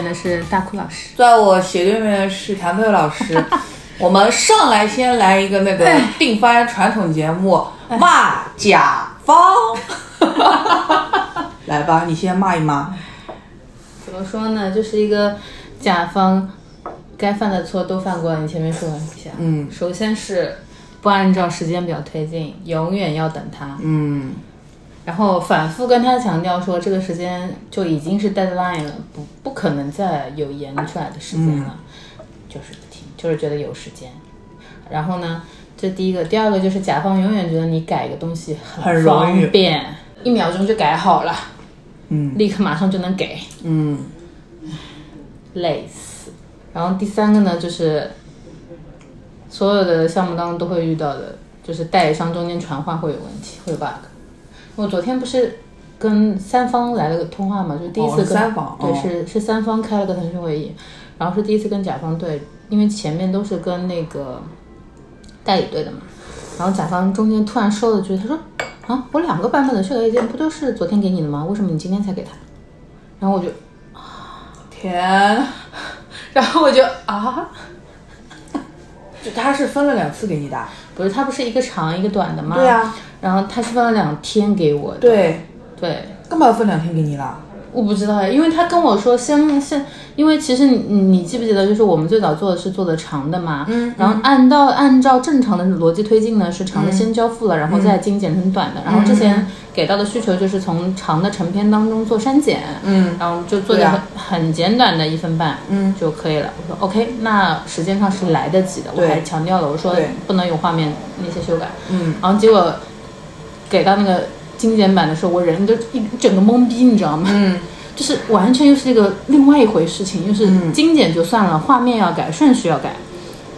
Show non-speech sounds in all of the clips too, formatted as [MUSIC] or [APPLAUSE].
面的是大哭老师，坐在我斜对面的是谭佩老师。[LAUGHS] 我们上来先来一个那个定番传统节目，骂甲方。来吧，你先骂一骂。怎么说呢？就是一个甲方该犯的错都犯过了。你前面说了一下，嗯首先是不按照时间表推进，永远要等他。嗯，然后反复跟他强调说，这个时间就已经是 deadline 了，不不可能再有延出来的时间了，就是不听，就是觉得有时间。然后呢，这第一个，第二个就是甲方永远觉得你改一个东西很方便，一秒钟就改好了，嗯立刻马上就能给，嗯累死。然后第三个呢，就是所有的项目当中都会遇到的，就是代理商中间传话会有问题，会有 bug。我昨天不是跟三方来了个通话嘛，就是第一次哦跟、是三方对，哦是是三方开了个腾讯会议，然后是第一次跟甲方对，因为前面都是跟那个代理对的嘛，然后甲方中间突然说了句，他说啊，我两个版本的修改意见不都是昨天给你的吗？为什么你今天才给他？然后我就天，[LAUGHS] 然后我就啊，[LAUGHS] 就他是分了两次给你的。不是，他不是一个长一个短的吗？对啊，然后他是分了两天给我的。对，对，干嘛要分两天给你啦？我不知道呀，因为他跟我说先先，因为其实你你记不记得，就是我们最早做的是做的长的嘛，嗯，然后按照按照正常的逻辑推进呢，是长的先交付了，然后再精简成短的，然后之前给到的需求就是从长的成片当中做删减，嗯。然后就做很、啊。很简短的一分半，嗯。就可以了。我说 OK，那时间上是来得及的，我还强调了，我说不能有画面那些修改，嗯，然后结果给到那个精简版的时候，我人都一整个懵逼，你知道吗？嗯，就是完全又是这个另外一回事情，就是精简就算了，画面要改，顺序要改，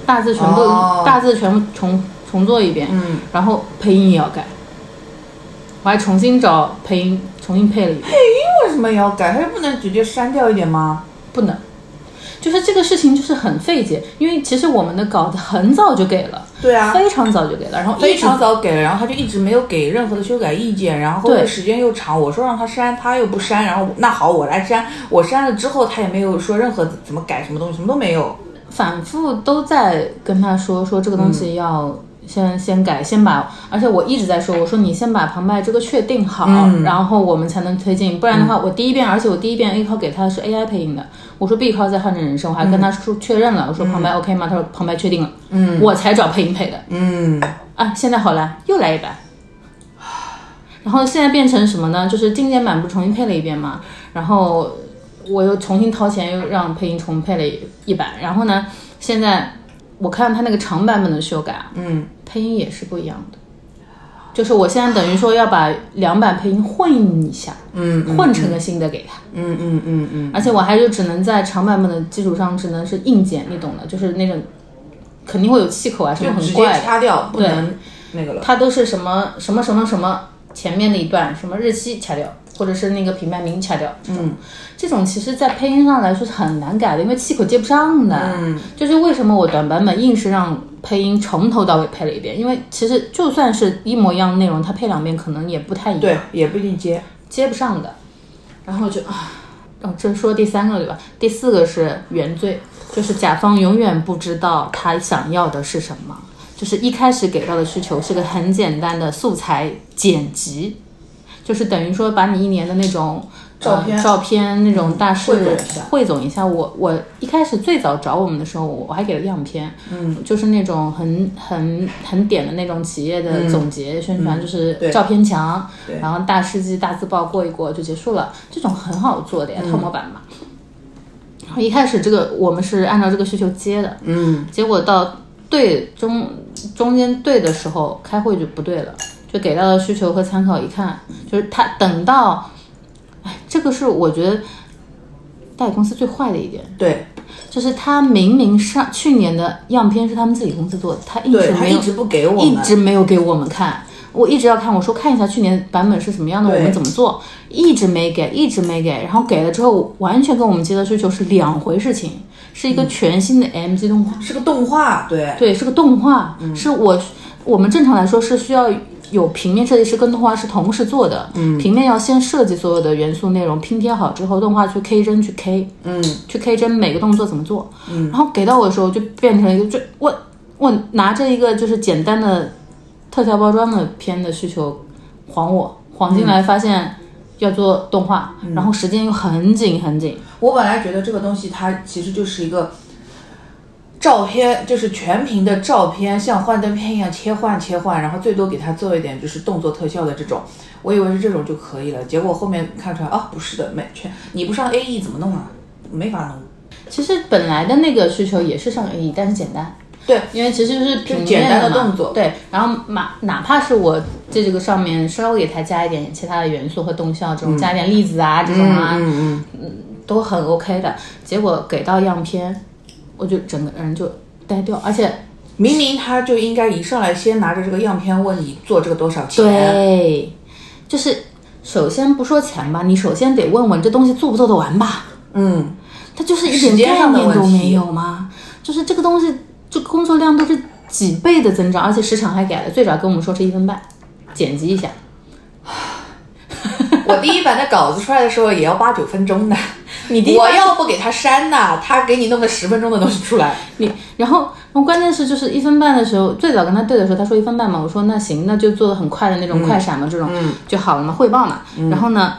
大字全部、哦大字全部重重做一遍，嗯，然后配音也要改，我还重新找配音重新配了一遍，配音为什么也要改？它就不能直接删掉一点吗？不能。就是这个事情就是很费解，因为其实我们的稿子很早就给了，对啊，非常早就给了，然后非常早给了，然后他就一直没有给任何的修改意见，然后时间又长，我说让他删，他又不删，然后那好我来删，我删了之后他也没有说任何怎么改什么东西，什么都没有。反复都在跟他说说这个东西要先、先改，先把，而且我一直在说，我说你先把旁白这个确定好，然后我们才能推进，不然的话，我第一遍，而且我第一遍 A 考给他的是 AI 配音的，我说 B 靠在换成人生，我还跟他说确认了，我说旁白 OK 吗？他说旁白确定了，嗯，我才找配音配的，嗯，啊，现在好了，又来一版。然后现在变成什么呢？就是精简版不重新配了一遍嘛，然后我又重新掏钱又让配音重配了一一版，然后呢，现在我看他那个长版本的修改，嗯，配音也是不一样的，就是我现在等于说要把两版配音混一下，嗯混成个新的给他，嗯嗯嗯嗯，而且我还就只能在长版本的基础上只能是硬剪，你懂的，就是那种肯定会有气口啊什么很怪的。掐掉，不对能那个了。它都是什么什么什么什么前面的一段什么日期掐掉，或者是那个品牌名掐掉。嗯，这种其实，在配音上来说是很难改的，因为气口接不上的。嗯，就是为什么我短版本硬是让配音从头到尾配了一遍，因为其实就算是一模一样的内容，它配两遍可能也不太一样，对，也不一定接。接不上的。然后就啊，哦，这说第三个对吧？第四个是原罪，就是甲方永远不知道他想要的是什么。就是一开始给到的需求是个很简单的素材剪辑，就是等于说把你一年的那种照片呃、照片那种大事汇总一下。我我一开始最早找我们的时候，我我还给了样片，嗯，就是那种很很很点的那种企业的总结宣传，就是照片墙，对然后大事记、大字报过一过就结束了，这种很好做的呀，套模板嘛。然后一开始这个我们是按照这个需求接的，嗯，结果到对中中间对的时候，开会就不对了，就给到的需求和参考一看，就是他等到，哎，这个是我觉得代理公司最坏的一点，对就是他明明上去年的样片是他们自己公司做的，他一直没有一直不给我们。一直没有给我们看。我一直要看，我说看一下去年版本是什么样的，我们怎么做，一直没给，一直没给，然后给了之后，完全跟我们接的需求是两回事情，是一个全新的 MG 动画，是个动画，对，对，是个动画，是我我们正常来说是需要有平面设计师跟动画是同时做的，嗯，平面要先设计所有的元素内容拼贴好之后，动画去 K 帧去 K，嗯，去 K 帧每个动作怎么做，嗯，然后给到我的时候就变成一个，就我我拿着一个就是简单的特效包装的片的需求晃我晃进来，发现要做动画，然后时间又很紧很紧，我本来觉得这个东西它其实就是一个照片，就是全屏的照片，像幻灯片一样切换切换，然后最多给它做一点就是动作特效的这种，我以为是这种就可以了，结果后面看出来啊，不是的，没全你不上 A E 怎么弄啊？没法弄。其实本来的那个需求也是上 A E，但是简单。对，因为其实就是平面简单的动作对，然后哪哪怕是我在这个上面稍微给它加一点其他的元素和动效，这种、加一点粒子啊这种啊，嗯嗯嗯，都很 OK 的。结果给到样片，我就整个人就呆掉，而且明明他就应该一上来先拿着这个样片问你做这个多少钱，对，就是首先不说钱吧，你首先得问问这东西做不做得完吧。嗯，他就是一点概念都没有吗？就是这个东西，这工作量都是几倍的增长，而且时长还改了，最早跟我们说是一分半，剪辑一下。[SIGHS] 我第一版的稿子出来的时候也要八九分钟的，你第一我要不给他删呐，他给你弄个十分钟的东西出来，[LAUGHS] 你，然后，然后关键是就是一分半的时候，最早跟他对的时候，他说一分半嘛，我说那行，那就做的很快的那种快闪嘛，这种就好了嘛，汇报嘛。然后呢，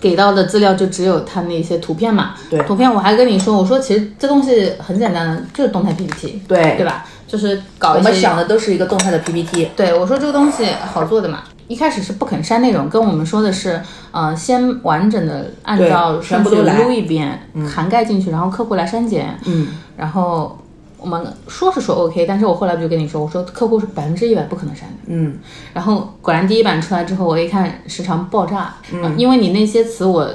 给到的资料就只有他那些图片嘛，对图片我还跟你说，我说其实这东西很简单的，就是动态 PPT，对对吧？就是搞我们想的都是一个动态的 PPT，对，我说这个东西好做的嘛。一开始是不肯删内容，跟我们说的是，呃，先完整的按照顺序全部撸一遍，涵盖进去，然后客户来删减。嗯，然后我们说是说 OK，但是我后来不就跟你说，我说客户是百分之一百不可能删的。嗯，然后果然第一版出来之后，我一看时长爆炸，嗯，因为你那些词我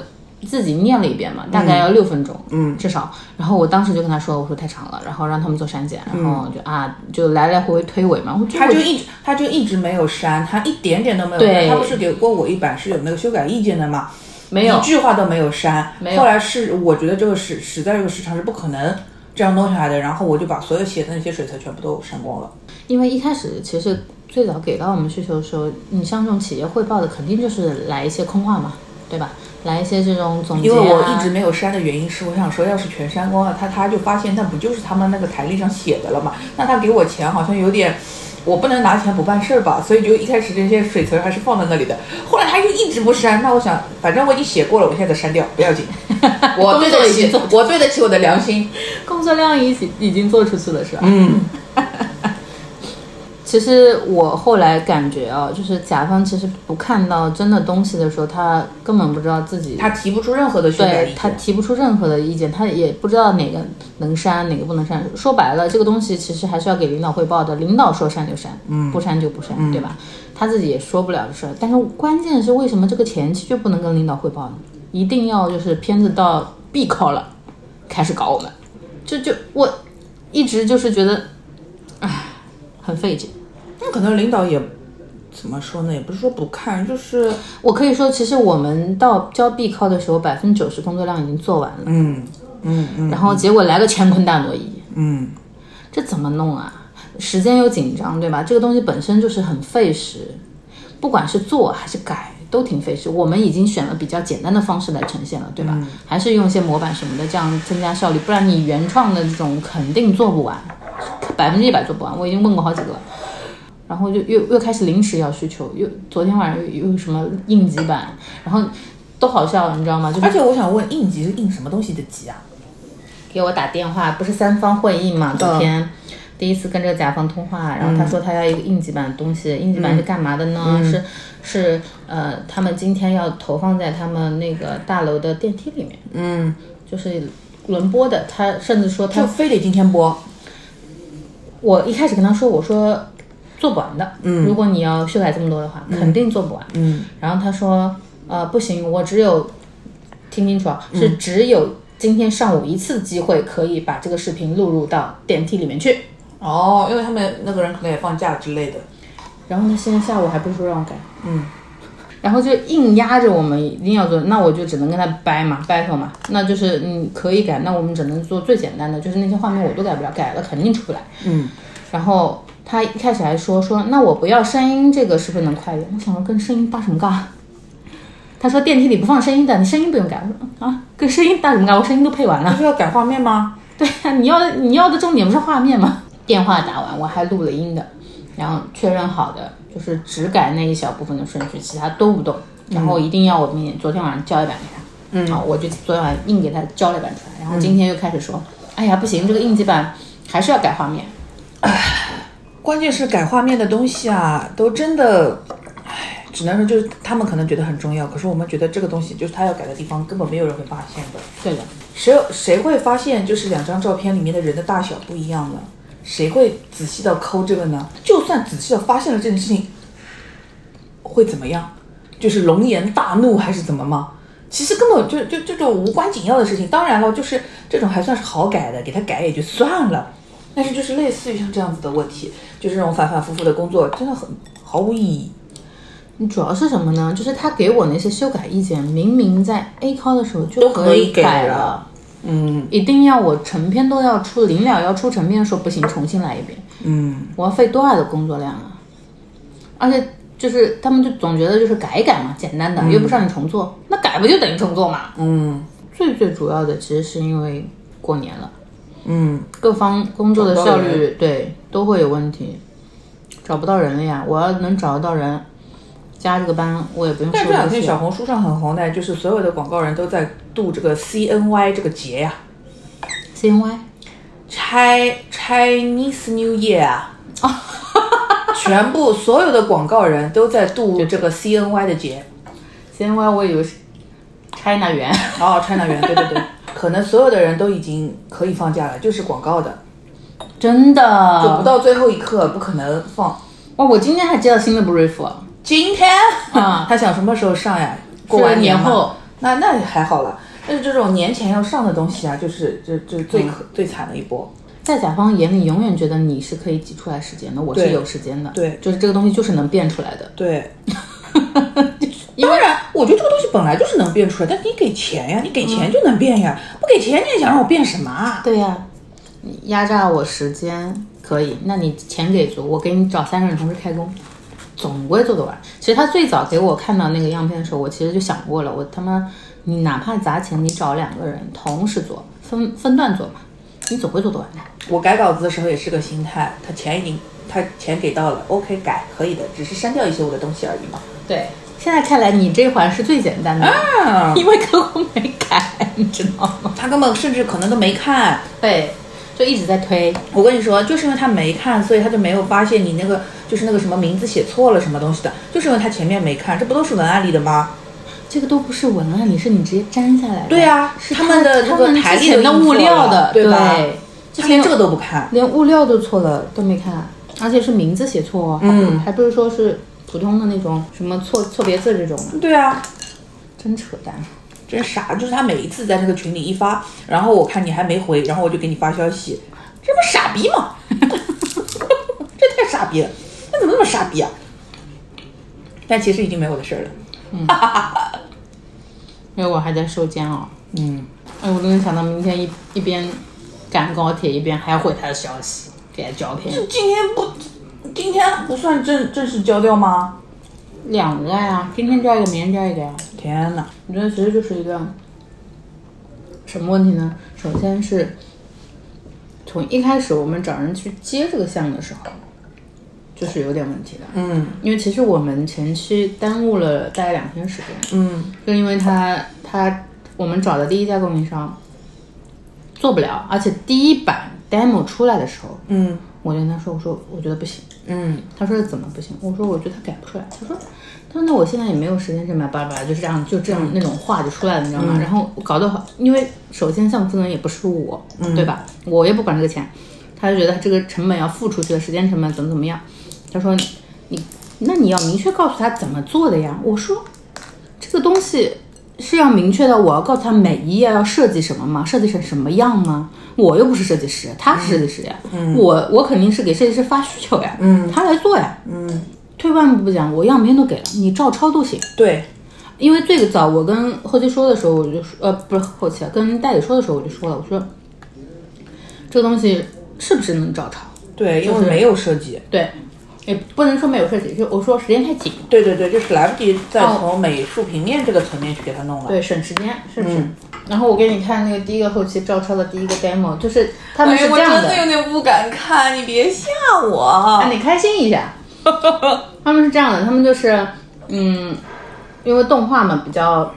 自己念了一遍嘛，大概要六分钟，嗯，至少。然后我当时就跟他说，我说太长了，然后让他们做删减，然后就啊，就来来回回推诿嘛。他就一直他就一直没有删，他一点点都没有对。删，他不是给过我一版是有那个修改意见的嘛，没有。一句话都没有删，没有。后来是我觉得这个实实在这个市场是不可能这样弄下来的，然后我就把所有写的那些水词全部都删光了。因为一开始其实最早给到我们需求的时候，你像这种企业汇报的，肯定就是来一些空话嘛，对吧？来一些这种总结、啊。因为我一直没有删的原因是，我想说，要是全删光了，他他就发现那不就是他们那个台历上写的了嘛？那他给我钱好像有点，我不能拿钱不办事儿吧？所以就一开始这些水词儿还是放在那里的。后来他就一直不删，那我想，反正我已经写过了，我现在删掉不要紧，[LAUGHS] 我对得起，我对得起我的良心。工作量已经已经做出去了，是吧？嗯，[LAUGHS] 其实我后来感觉啊，就是甲方其实不看到真的东西的时候，他根本不知道自己他提不出任何的对他。提不出任何的意见，他也不知道哪个能删，哪个不能删。说白了，这个东西其实还是要给领导汇报的，领导说删就删，嗯，不删就不删，对吧？他自己也说不了的事儿。但是关键是为什么这个前期就不能跟领导汇报呢？一定要就是片子到 B 考了，开始搞我们，就就我一直就是觉得，唉，很费劲。那可能领导也怎么说呢？也不是说不看，就是我可以说，其实我们到交必考的时候，百分之九十工作量已经做完了，嗯嗯嗯然后结果来个乾坤大挪移，嗯，这怎么弄啊？时间又紧张，对吧？这个东西本身就是很费时，不管是做还是改，都挺费时。我们已经选了比较简单的方式来呈现了，对吧？还是用一些模板什么的，这样增加效率，不然你原创的这种肯定做不完，百分之一百做不完。我已经问过好几个了。然后就又又开始临时要需求，又昨天晚上又又什么应急版，然后都好笑，你知道吗？就是而且我想问，应急是应什么东西的急啊？给我打电话，不是三方会议嘛？昨天、第一次跟这个甲方通话，然后他说他要一个应急版的东西，应急版是干嘛的呢？是是呃，他们今天要投放在他们那个大楼的电梯里面，嗯，就是轮播的。他甚至说他就非得今天播。我一开始跟他说，我说做不完的，嗯，如果你要修改这么多的话，肯定做不完，嗯，然后他说，呃，不行，我只有听清楚啊，是只有今天上午一次机会可以把这个视频录入到电梯里面去。哦，因为他们那个人可能也放假之类的。然后呢，现在下午还不是说让我改，嗯，然后就硬压着我们一定要做，那我就只能跟他掰嘛，battle 嘛，那就是你可以改，那我们只能做最简单的，就是那些画面我都改不了，改了肯定出不来。嗯，然后他一开始还说说，那我不要声音，这个是不是能快一点？我想说跟声音搭什么嘎？他说电梯里不放声音的，你声音不用改。我说啊，跟声音搭什么嘎？我声音都配完了。不是要改画面吗？[LAUGHS] 对呀、你要的你要的重点不是画面吗？电话打完我还录了音的，然后确认好的，就是只改那一小部分的顺序，其他都不动。然后一定要我明天昨天晚上交一版给他，嗯，好，我就昨天晚上硬给他交了一版出来，然后今天又开始说，哎呀不行，这个应急版还是要改画面。[LAUGHS] 关键是改画面的东西啊，都真的，唉，只能说就是他们可能觉得很重要，可是我们觉得这个东西就是他要改的地方，根本没有人会发现的。对的，谁谁会发现就是两张照片里面的人的大小不一样呢？谁会仔细的抠这个呢？就算仔细的发现了这件事情，会怎么样？就是龙颜大怒还是怎么吗？其实根本就就这种无关紧要的事情，当然了，就是这种还算是好改的，给他改也就算了。但是就是类似于像这样子的问题，就是这种反反复复的工作，真的很毫无意义。你主要是什么呢？就是他给我那些修改意见，明明在 A 考的时候就可以改了嗯一定要我成篇都要出，临了要出成篇，说不行，重新来一遍，嗯，我要费多大的工作量啊！而且就是他们就总觉得就是改一改嘛，简单的，又不是让你重做，那改不就等于重做嘛？嗯最最主要的其实是因为过年了，嗯，各方工作的效率对都会有问题，找不到人了呀！我要能找得到人，加这个班我也不用但这两天小红书上很红的，就是所有的广告人都在度这个 CNY 这个节呀、CNY。Chi Chinese New Year 啊，[LAUGHS] 全部所有的广告人都在度这个 CNY 的节。CNY 我以为是 China 元，哦，China 元，对对对，可能所有的人都已经可以放假了，就是广告的，真的。就不到最后一刻不可能放。哇！我今天还接到新的 brief，今天？啊。他想什么时候上呀？过完嘛年后，那那还好了。但是这种年前要上的东西啊，就是就就最可、最惨的一波。在甲方眼里永远觉得你是可以挤出来时间的，我是有时间的，对。就是这个东西就是能变出来的，对，当然，我觉得这个东西本来就是能变出来，但你给钱呀，你给钱就能变呀，不给钱你也想让我变什么啊？对呀、你压榨我时间可以，那你钱给足，我给你找三个人同时开工，总归做得完。其实他最早给我看到那个样片的时候，我其实就想过了，我他妈你哪怕砸钱，你找两个人同时做，分分段做嘛，你总会做得完的。我改稿子的时候也是个心态，他钱已经他钱给到了，OK 改可以的，只是删掉一些我的东西而已嘛。对，现在看来你这环是最简单的，啊，因为客户没改，你知道吗？他根本甚至可能都没看。对，就一直在推。我跟你说，就是因为他没看，所以他就没有发现你那个就是那个什么名字写错了什么东西的，就是因为他前面没看，这不都是文案里的吗？这个都不是文案里，是你直接粘下来的。对啊是他们的他那个们台历的物料的，对吧之前他连这个都不看。连物料都错了，都没看，而且是名字写错，还不、嗯还不是说是普通的那种什么错错别字这种的，对啊，真扯淡。真傻，就是他每一次在那个群里一发，然后我看你还没回，然后我就给你发消息，这不傻逼吗？[LAUGHS] 这太傻逼了，那怎么那么傻逼啊？但其实已经没我的事儿了。[LAUGHS] 因为我还在受煎熬。嗯，哎，我都能想到明天一一边赶高铁，一边还要回他的消息，给他胶片。今天不，今天不算正正式交掉吗？两个呀，今天交一个，明天交一个呀。天哪！我觉得其实就是一个什么问题呢？首先是从一开始我们找人去接这个项目的时候，就是有点问题的。嗯因为其实我们前期耽误了大概两天时间，嗯就因为他他我们找的第一家供应商做不了，而且第一版 demo 出来的时候，嗯我就跟他说，我说我觉得不行，嗯他说怎么不行？我说我觉得他改不出来。他说，他说那我现在也没有时间这么巴拉巴拉，就是这样，就这样那种话就出来了，你知道吗？然后搞得好，因为首先项目负责人也不是我，对吧？我也不管这个钱，他就觉得这个成本要付出去的时间成本怎么怎么样。他说你那你要明确告诉他怎么做的呀。我说这个东西是要明确的，我要告诉他每一页要设计什么吗？设计成什么样吗？我又不是设计师，他是设计师呀，我我肯定是给设计师发需求呀，嗯他来做呀。嗯，退万步讲，我样片都给了，你照抄都行。对，因为最早我跟后期说的时候，我就说，呃，不是后期啊，跟代理说的时候我就说了，我说这个东西是不是能照抄？对，因就是为没有设计。对，也不能说没有设计，就我说时间太紧，对对对，就是来不及再哦从美术平面这个层面去给它弄了。对，省时间，是不是？嗯然后我给你看那个第一个后期照抄的第一个 demo，就是他们是这样真的有点不敢看，你别吓我。啊，你开心一下。[LAUGHS] 他们是这样的，他们就是，嗯，因为动画嘛比较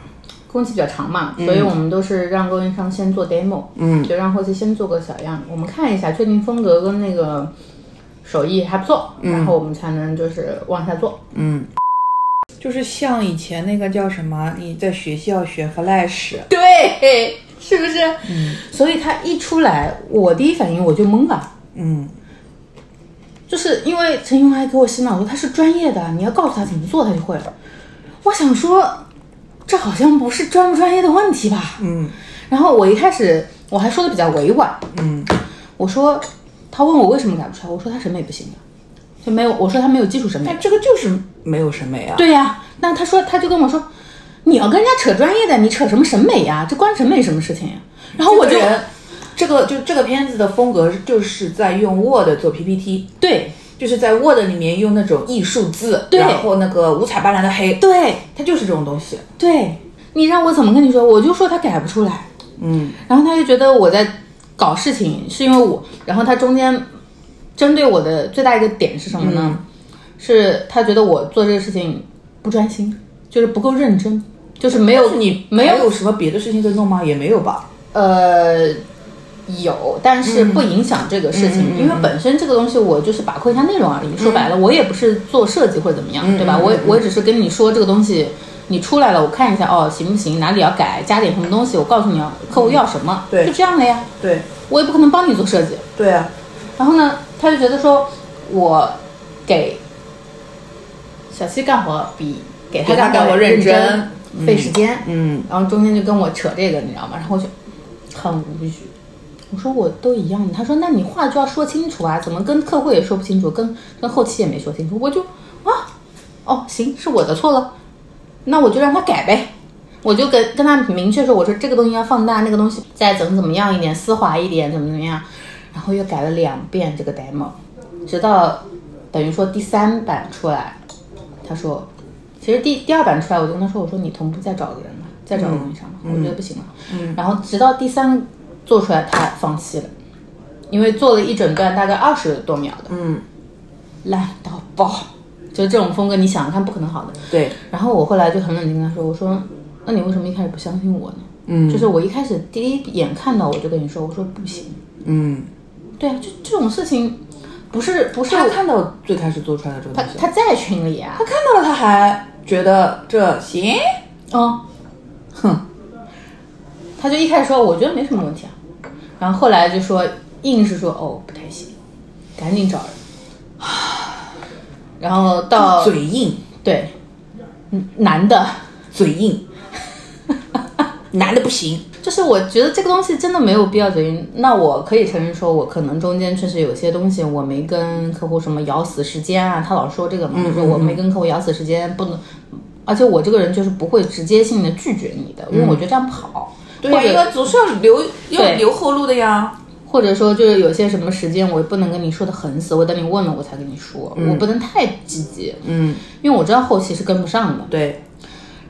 工期比较长嘛，所以我们都是让供应商先做 demo，嗯，就让后期先做个小样，我们看一下，确定风格跟那个手艺还不错，然后我们才能就是往下做。嗯，就是像以前那个叫什么，你在学校学 Flash，对，是不是？嗯，所以他一出来，我第一反应我就懵了。嗯，就是因为陈勇还给我洗脑说他是专业的，你要告诉他怎么做，他就会了。我想说，这好像不是专不专业的问题吧？嗯然后我一开始我还说的比较委婉，嗯我说他问我为什么改不出来，我说他审美不行的，就没有，我说他没有基础审美但。这个就是没有审美啊。对呀、那他说他就跟我说，你要跟人家扯专业的，你扯什么审美呀？这关审美什么事情呀？然后我就这个这个就这个片子的风格就是在用 Word 做 PPT，对就是在 Word 里面用那种艺术字，对然后那个五彩斑斓的黑，对它就是这种东西。对，你让我怎么跟你说？我就说他改不出来。嗯然后他就觉得我在搞事情，是因为我，然后他中间针对我的最大一个点是什么呢？是他觉得我做这个事情不专心，就是不够认真，就是没有你没有有什么别的事情在弄吗？也没有吧。呃有，但是不影响这个事情，因为本身这个东西我就是把控一下内容而已。说白了，我也不是做设计或者怎么样，对吧？我我只是跟你说这个东西。你出来了，我看一下哦，行不行？哪里要改，加点什么东西？我告诉你，客户要什么，对就这样了呀。对我也不可能帮你做设计。对啊，然后呢，他就觉得说，我给小七干活比给他干活认认真费时间。嗯然后中间就跟我扯这个，你知道吗？然后我就很无语。我说我都一样的，他说那你话就要说清楚啊，怎么跟客户也说不清楚，跟跟后期也没说清楚，我就啊，哦行，是我的错了，那我就让他改呗。我就跟跟他明确说，我说这个东西要放大，那个东西再怎么怎么样一点，丝滑一点，怎么怎么样，然后又改了两遍这个 demo，直到等于说第三版出来，他说，其实第第二版出来，我就跟他说，我说你同步再找个人吧，再找个供应商吧，我觉得不行了。嗯然后直到第三做出来，他放弃了，因为做了一整段大概二十多秒的，嗯，烂到爆，就这种风格，你想想看不可能好的。对，然后我后来就很冷静跟他说，我说，那你为什么一开始不相信我呢？嗯。就是我一开始第一眼看到我就跟你说，我说不行。嗯，对啊，就这种事情，不是不是他看到最开始做出来的这个他东西，他在群里啊。他，看到了，他还觉得这行，嗯，哼，他就一开始说我觉得没什么问题啊，然后后来就说硬是说哦不太行，赶紧找人，然后到嘴硬，对，嗯男的，嘴硬，[LAUGHS] 男的不行，就是我觉得这个东西真的没有必要嘴硬。那我可以承认说，我可能中间确实有些东西我没跟客户什么咬死时间啊，他老说这个嘛，就是我没跟客户咬死时间，不能。而且我这个人就是不会直接性的拒绝你的，因为我觉得这样不好。对呀，因为总是要留要留后路的呀。或者说就是有些什么时间我也不能跟你说的很死，我等你问了我才跟你说，我不能太积极，嗯，因为我知道后期是跟不上的。对，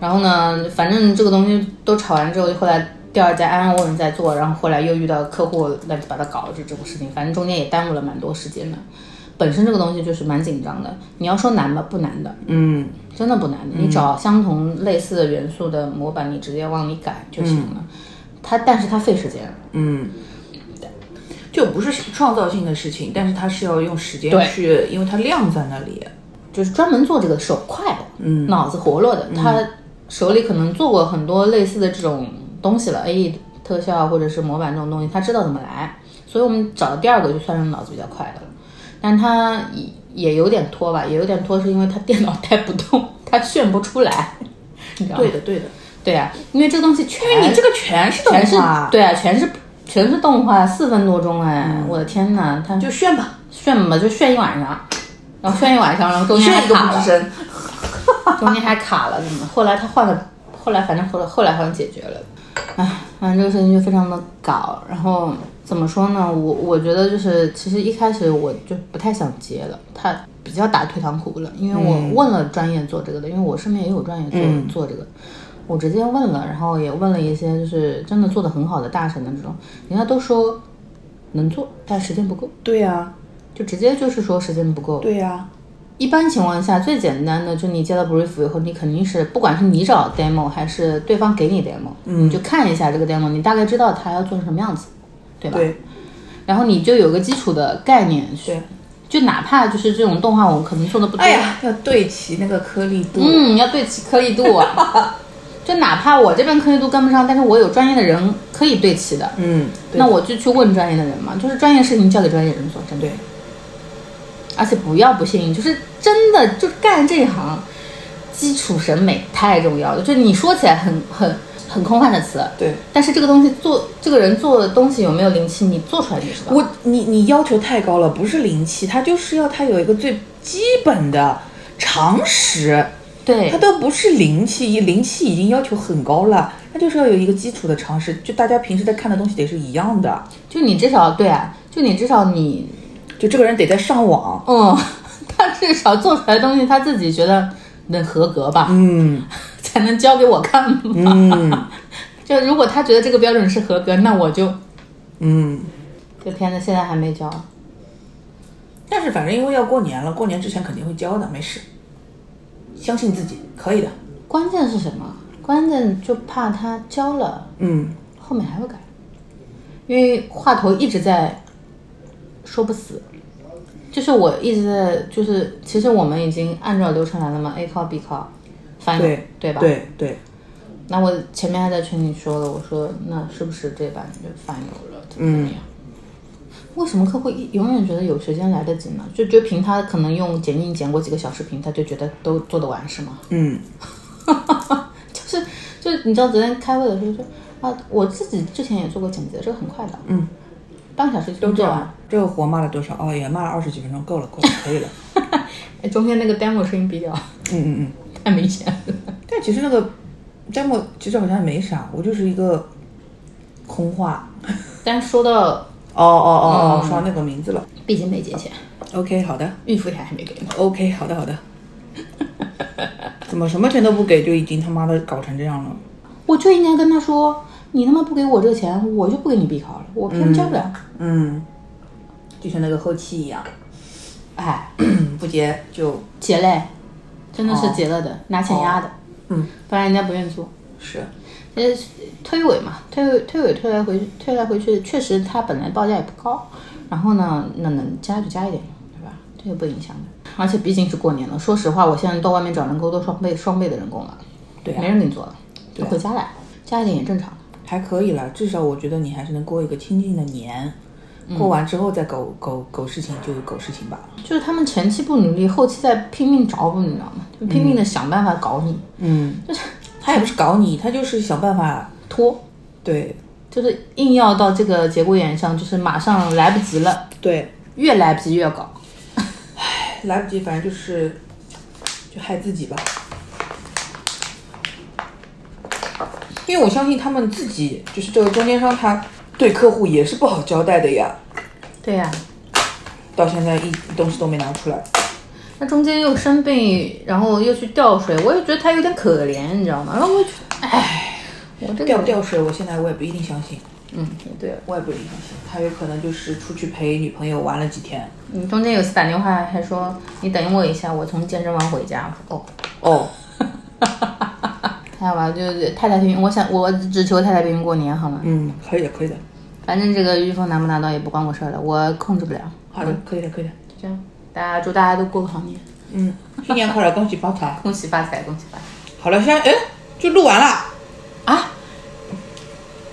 然后呢，反正这个东西都吵完之后，后来第二家安安稳稳在做，然后后来又遇到客户乱七八糟搞了这这种事情，反正中间也耽误了蛮多时间的。本身这个东西就是蛮紧张的，你要说难吧，不难的，嗯真的不难的。你找相同类似的元素的模板，你直接往里改就行了。它，但是它费时间。嗯，就不是创造性的事情，但是他是要用时间去，因为它量在那里。就是专门做这个手快的，嗯。脑子活络的，他手里可能做过很多类似的这种东西了，AE 特效或者是模板这种东西，他知道怎么来，所以我们找到第二个就算是脑子比较快的了，但他也也有点拖吧，也有点拖，是因为他电脑带不动，[LAUGHS] 他炫不出来，你知道吗？对的，对的，对啊，因为这个东西全因为你这个全是动全是画，对啊，全是全是动画，四分多钟哎，我的天呐，他就炫吧，炫吧就炫一晚上，然后炫一晚上，然后中间还炫一个卡了。不吱声。[LAUGHS] 中间还卡了，怎么？后来他换了，后来反正后来后来好像解决了。唉，反正这个事情就非常的搞。然后怎么说呢？我我觉得就是，其实一开始我就不太想接了，他比较打退堂鼓了，因为我问了专业做这个的，因为我身边也有专业做、嗯做这个。我直接问了，然后也问了一些就是真的做的很好的大神的这种，人家都说能做，但时间不够，对呀、就直接就是说时间不够。对呀、一般情况下，最简单的就你接到 brief 以后，你肯定是不管是你找 demo 还是对方给你 demo，、你就看一下这个 demo，你大概知道他要做成什么样子，对吧？对然后你就有个基础的概念，对。就哪怕就是这种动画，我可能做的不多，哎呀，要对齐那个颗粒度。嗯，要对齐颗粒度啊。[LAUGHS] 就哪怕我这边科学度跟不上，但是我有专业的人可以对齐的，嗯，那我就去问专业的人嘛，就是专业事情交给专业人做，真的。对，而且不要不信，就是真的就干这一行，基础审美太重要了。就你说起来很很很空泛的词，对。但是这个东西做这个人做的东西有没有灵气，你做出来就知道。我你你要求太高了，不是灵气，它就是要它有一个最基本的常识，对它都不是灵气，灵气已经要求很高了，它就是要有一个基础的常识，就大家平时在看的东西得是一样的，就你至少对啊，就你至少你就这个人得在上网，嗯，[LAUGHS] 他至少做出来的东西他自己觉得能合格吧，嗯 [LAUGHS] 才能交给我看嘛。嗯 [LAUGHS] 就如果他觉得这个标准是合格，那我就嗯。这片子现在还没交。但是反正因为要过年了，过年之前肯定会交的，没事，相信自己，可以的。关键是什么？关键就怕他交了，嗯，后面还会改，因为话头一直在说不死。就是我一直在，就是其实我们已经按照流程来了嘛，A 考 B 考，final 对对吧？。对对，那我前面还在群里说了，我说那是不是这版就 final 了？怎么怎么样？为什么客户一永远觉得有时间来得及呢？就就凭他可能用剪映剪过几个小视频，他就觉得都做得完是吗？嗯 [LAUGHS] 就是就你知道昨天开会的时候说啊，我自己之前也做过剪辑，这个很快的，嗯，半个小时就都做完。。这个活骂了多少？哦，也骂了二十几分钟，够了够了，可以了。哎，中间那个 demo 声音比较嗯嗯嗯。[LAUGHS] 太明显了。但其实那个 demo 其实好像也没啥，我就是一个空话。但说到，哦哦哦哦，说到那个名字了。毕竟没结钱，OK，好的。预付钱还没给呢。OK，好的好的。怎么什么钱都不给就已经他妈的搞成这样了？我就应该跟他说，你他妈不给我这个钱，我就不给你闭考了，我偏交不了。嗯，就像那个后期一样，哎，[CLEARS THROAT] 不结就结嘞，真的是结了的，拿钱压的，嗯不然人家不愿意做。是呃，推诿嘛，推诿推诿推来回去，推来回去，确实他本来报价也不高，然后呢，那能加就加一点，对吧？这个不影响的。而且毕竟是过年了，说实话，我现在到外面找人工都双倍双倍的人工了，对啊没人给你做了，就回家来，加一点也正常。还可以了，至少我觉得你还是能过一个清静的年。过完之后再搞搞搞事情就搞事情吧。就是他们前期不努力，后期在拼命找补，你知道吗？就拼命的想办法搞你，嗯，他也不是搞你，他就是想办法拖，对就是硬要到这个节骨眼上，就是马上来不及了，对，越来不及越搞。唉来不及，反正就是就害自己吧。因为我相信他们自己，就是这个中间商，他对客户也是不好交代的呀。对呀、到现在一东西都没拿出来。他中间又生病，然后又去吊水，我也觉得他有点可怜，你知道吗？然后我就哎，我这个掉不掉水，我现在我也不一定相信，嗯，对。我也不一定相信。他有可能就是出去陪女朋友玩了几天。你中间有次打电话还说你等我一下，我从健身房回家。哦，哦，[LAUGHS] 还好吧，就是太太平平，我想我只求太太平平过年好吗？嗯，可以的，可以的。反正这个玉峰拿不拿到也不关我事儿了，我控制不了。好的，可以的，可以的。就这样，大家祝大家都过个好年，嗯，新年快乐，恭喜发财。[LAUGHS] 恭喜发财，恭喜发财好了，现在哎，就录完了。啊！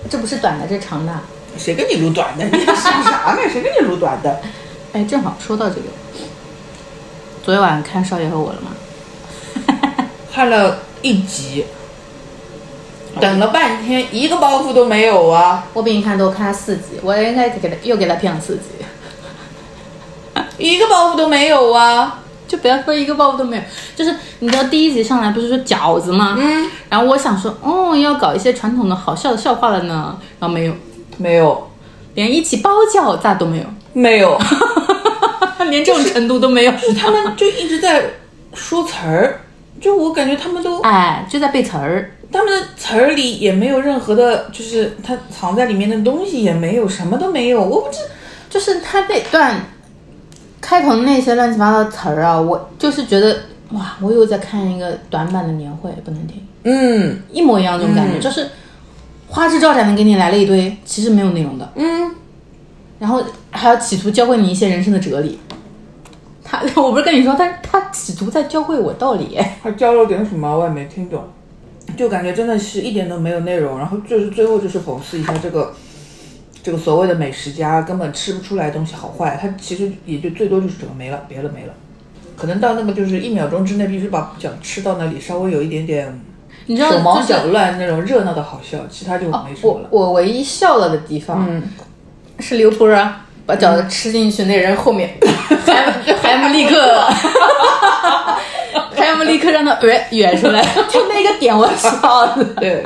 这不是短的，这长的。谁跟你录短的？你想啥呢？[LAUGHS] 谁跟你录短的？哎，正好说到这个，昨天晚上看《少爷和我》了吗？看了一集，等了半天，一个包袱都没有啊！我比你看多，看了四集，我应该给他又给他骗了四集。一个包袱都没有啊！就不要说一个包袱都没有。就是你知道第一集上来不是说饺子吗？嗯。然后我想说，哦，要搞一些传统的好笑的笑话了呢。然后没有，没有，连一起包饺子都没有，没有，[LAUGHS] 连这种程度都没有。他们就一直在说词儿，就我感觉他们都哎就在背词儿。他们的词儿里也没有任何的，就是他藏在里面的东西也没有，什么都没有。我不知，就是他那段开头那些乱七八糟的词儿啊，我就是觉得哇，我又在看一个短版的年会，不能听。嗯一模一样这种感觉，就是花枝招展的给你来了一堆，其实没有内容的，嗯，然后还要企图教会你一些人生的哲理。他 [LAUGHS] 我不是跟你说，他他企图在教会我道理。[LAUGHS] 他教了点什么我也没听懂，就感觉真的是一点都没有内容。然后就是最后就是讽刺一下这个这个所谓的美食家根本吃不出来东西好坏，他其实也就最多就是这个没了，别的没了。可能到那个就是一秒钟之内必须把饺吃到那里，稍微有一点点你知道，手忙脚乱那种热闹的好笑，其他就没什么我了。我唯一笑了的地方，嗯，是刘波啊，把饺子吃进去，那人后面 [LAUGHS] 还还不立刻，[LAUGHS] 还不立刻让他呃哕出来，就那个点我笑了。对，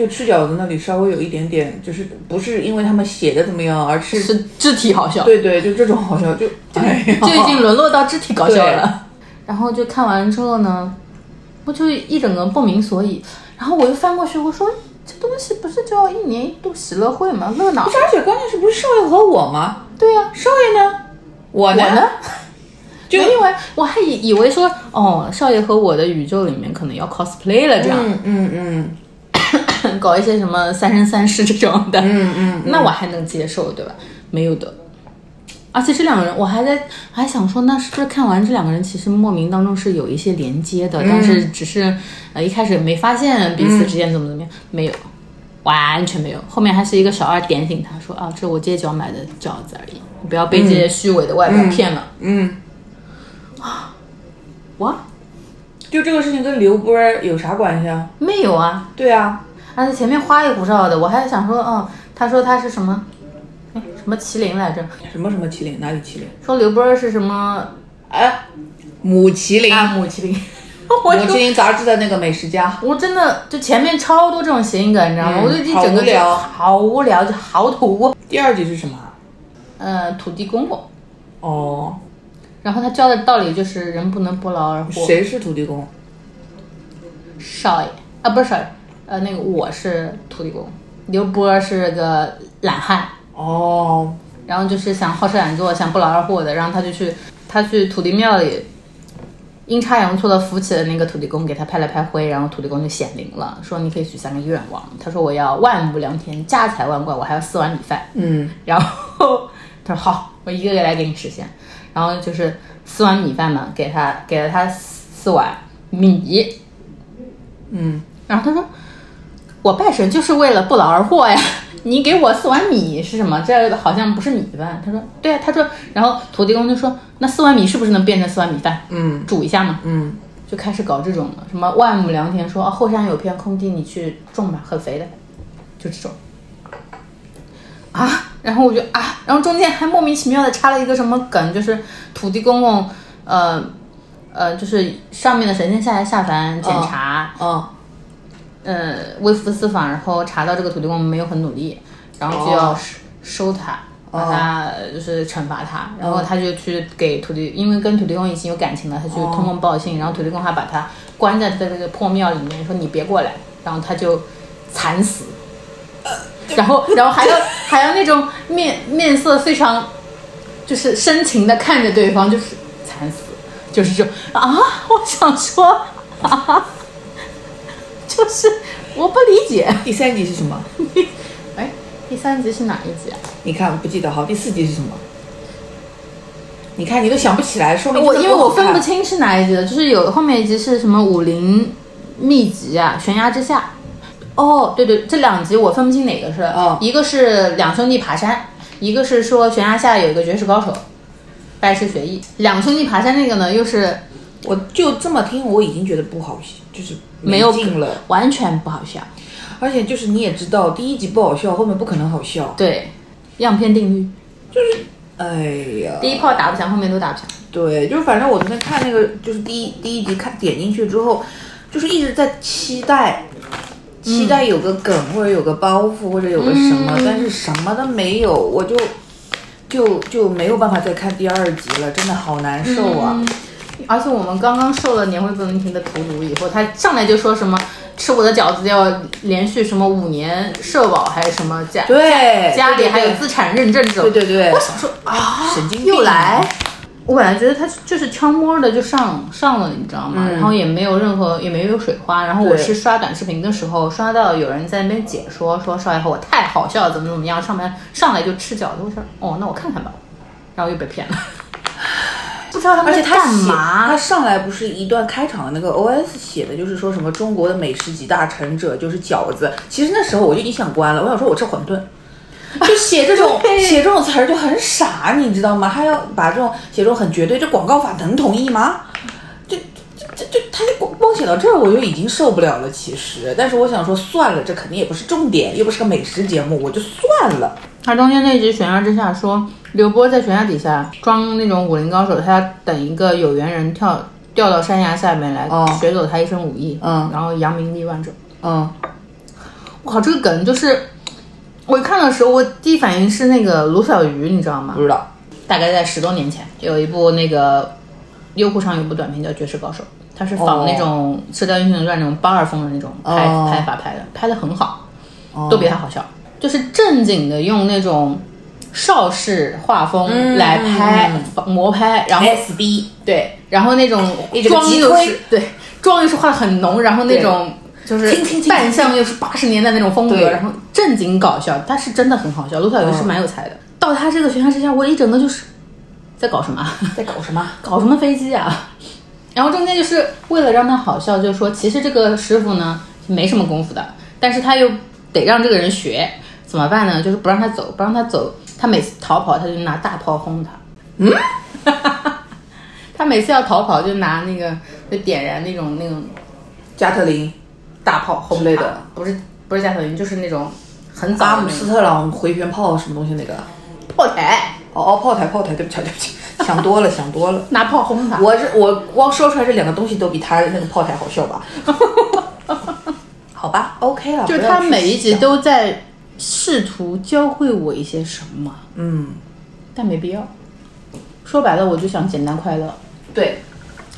就吃饺子那里稍微有一点点，就是不是因为他们写的怎么样，而是是肢体好笑，对对，就这种好笑，就哎呀就已经沦落到肢体搞笑了。然后就看完之后呢，我就一整个不明所以。然后我又翻过去，我说这东西不是叫一年一度喜乐会吗？乐哪不？是，而且关键是不是少爷和我吗？对呀、少爷呢？我呢？我呢？就没有啊，我还以以为说，哦，少爷和我的宇宙里面可能要 cosplay 了，这样、嗯嗯嗯 [LAUGHS] 搞一些什么三生三世这种的，嗯嗯，那我还能接受，对吧？没有的。而且这两个人，我还在还想说，那是不是看完这两个人其实莫名当中是有一些连接的，但是只是呃一开始没发现彼此之间怎么怎么样，没有，完全没有。后面还是一个小二点醒他说啊，这是我街角买的饺子而已，你不要被这些虚伪的外表骗了。嗯，哇，就这个事情跟刘波儿有啥关系啊？没有啊，对啊，而且前面花里胡哨的，我还想说，哦，他说他是什么，哎，什么麒麟来着？什么什么麒麟？哪里麒麟？说刘波儿是什么哎，母麒麟，啊？母麒麟。[LAUGHS] 母麒麟杂志的那个美食家。我真的就前面超多这种谐音梗，你知道吗？嗯我就一整个聊好无聊，就好土。第二集是什么啊？呃，土地公公，哦，然后他教的道理就是人不能不劳而获。谁是土地公？少爷啊，不是少爷，呃，那个我是土地公，刘波是个懒汉。哦，然后就是想好吃懒做，想不劳而获的，然后他就去他去土地庙里，阴差阳错的扶起了那个土地公，给他拍了拍灰，然后土地公就显灵了，说你可以许三个愿望。他说我要万亩良田，家财万贯，我还要四碗米饭。嗯然后他说好，我一个个来给你实现。然后就是四碗米饭嘛，给他给了他四碗米，嗯，然后他说：“我拜神就是为了不劳而获呀，[LAUGHS] 你给我四碗米是什么？这好像不是米饭。”他说：“对啊。”他说，然后土地公就说：“那四碗米是不是能变成四碗米饭？嗯煮一下嘛。”嗯，就开始搞这种了，什么万亩良田说，哦后山有片空地，你去种吧，很肥的，就这种。啊，然后我就啊，然后中间还莫名其妙的插了一个什么梗，就是土地公公，呃呃，就是上面的神仙下来下凡检查，哦，呃，微服私访，然后查到这个土地公没有很努力，然后就要哦。收收他，把他就是惩罚他，然后他就去给土地，因为跟土地公已经有感情了，他就通风报信，然后土地公还把他关在他的这个破庙里面，说你别过来，然后他就惨死，然后然后还要还要那种面面色非常就是深情的看着对方，就是惨死，就是这种啊，我想说啊。就是我不理解。第三集是什么？[LAUGHS] 哎，第三集是哪一集啊？你看，不记得。好，第四集是什么？你看，你都想不起来，说明我因为我分不。清是哪一集的，就是有后面一集是什么武林秘籍啊，悬崖之下。哦，对对，这两集我分不清哪个是，哦一个是两兄弟爬山，一个是说悬崖下有一个绝世高手，拜师学艺。两兄弟爬山那个呢，又是我就这么听，我已经觉得不好，就是没有劲了。完全不好笑。而且就是你也知道，第一集不好笑，后面不可能好笑。对，样片定律就是，哎呀，第一炮打不响，后面都打不响。对，就是反正我昨天看那个，就是第一第一集看点进去之后，就是一直在期待，期待有个梗或者有个包袱或者有个什么，但是什么都没有，我就就就没有办法再看第二集了，真的好难受啊！而且我们刚刚受了年会不能停的荼毒以后，他上来就说什么吃我的饺子要连续什么五年社保还是什么家对家里还有资产认证这种，对对对，我想说啊，神经病又来。我本来觉得他就是悄摸的就上上了，你知道吗？然后也没有任何也没有水花。然后我是刷短视频的时候刷到有人在那边解说，说少爷和我太好笑了，怎么怎么样，上面上来就吃饺子。我说哦，那我看看吧，然后又被骗了。不知道他们而且在干他写他嘛？上来不是一段开场的那个 OS 写的，就是说什么中国的美食集大成者就是饺子。其实那时候我就已经想关了，我想说我吃馄饨。就写这种写这种词儿就很傻，你知道吗？他要把这种写这种很绝对，这广告法能同意吗？这这这这，他就光光写到这儿我就已经受不了了。其实，但是我想说算了，这肯定也不是重点，又不是个美食节目，我就算了。他中间那集悬崖之下说，刘波在悬崖底下装那种武林高手，他要等一个有缘人跳掉到山崖下面来，哦学走他一身武艺，嗯然后扬名立万者。嗯我靠，这个梗就是我看的时候，我第一反应是那个卢小鱼，你知道吗？不？知道。大概在十多年前，有一部那个优酷上有部短片叫《绝世高手》，它是仿那种《射雕英雄传》那种八二风的那种拍、哦。拍法拍的，拍的很好，都比他好笑。就是正经的用那种邵氏画风来拍、模拍，然后 SB 对，然后那种妆又是对妆又是画的很浓，然后那种就是扮相又是八十年代那种风格，然后正经搞笑，他是真的很好笑。卢小鱼是蛮有才的，到他这个悬崖之下，我一整个就是在搞什么？[LAUGHS] 在搞什么？搞什么飞机啊？然后中间就是为了让他好笑，就是说其实这个师傅呢没什么功夫的，但是他又得让这个人学，怎么办呢？就是不让他走，不让他走，他每次逃跑他就拿大炮轰他。嗯，[LAUGHS] 他每次要逃跑就拿那个就点燃那种那种加特林、大炮轰之类的，不是不是加特林，就是那种很早阿姆斯特朗回旋炮什么东西那个？炮台，哦哦，炮台炮台，对不起对不起，想多了想多了。拿 [LAUGHS] 炮轰他。我是我光说出来这两个东西都比他那个炮台好笑吧？[LAUGHS] 好吧，OK 了。就是他每一集都在试图教会我一些什么，嗯，但没必要。说白了，我就想简单快乐。对，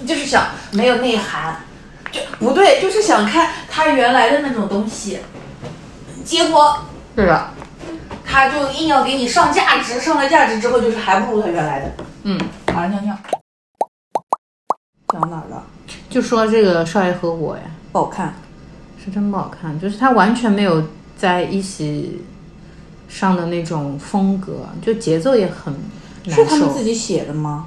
就是想没有内涵，就不对，就是想看他原来的那种东西，结果是的，他就硬要给你上价值，上了价值之后就是还不如他原来的。嗯，马上尿尿。讲哪儿了？就说这个少爷和我呀，不好看。是真不好看，就是他完全没有在一起上的那种风格，就节奏也很难是他们。自己写的吗？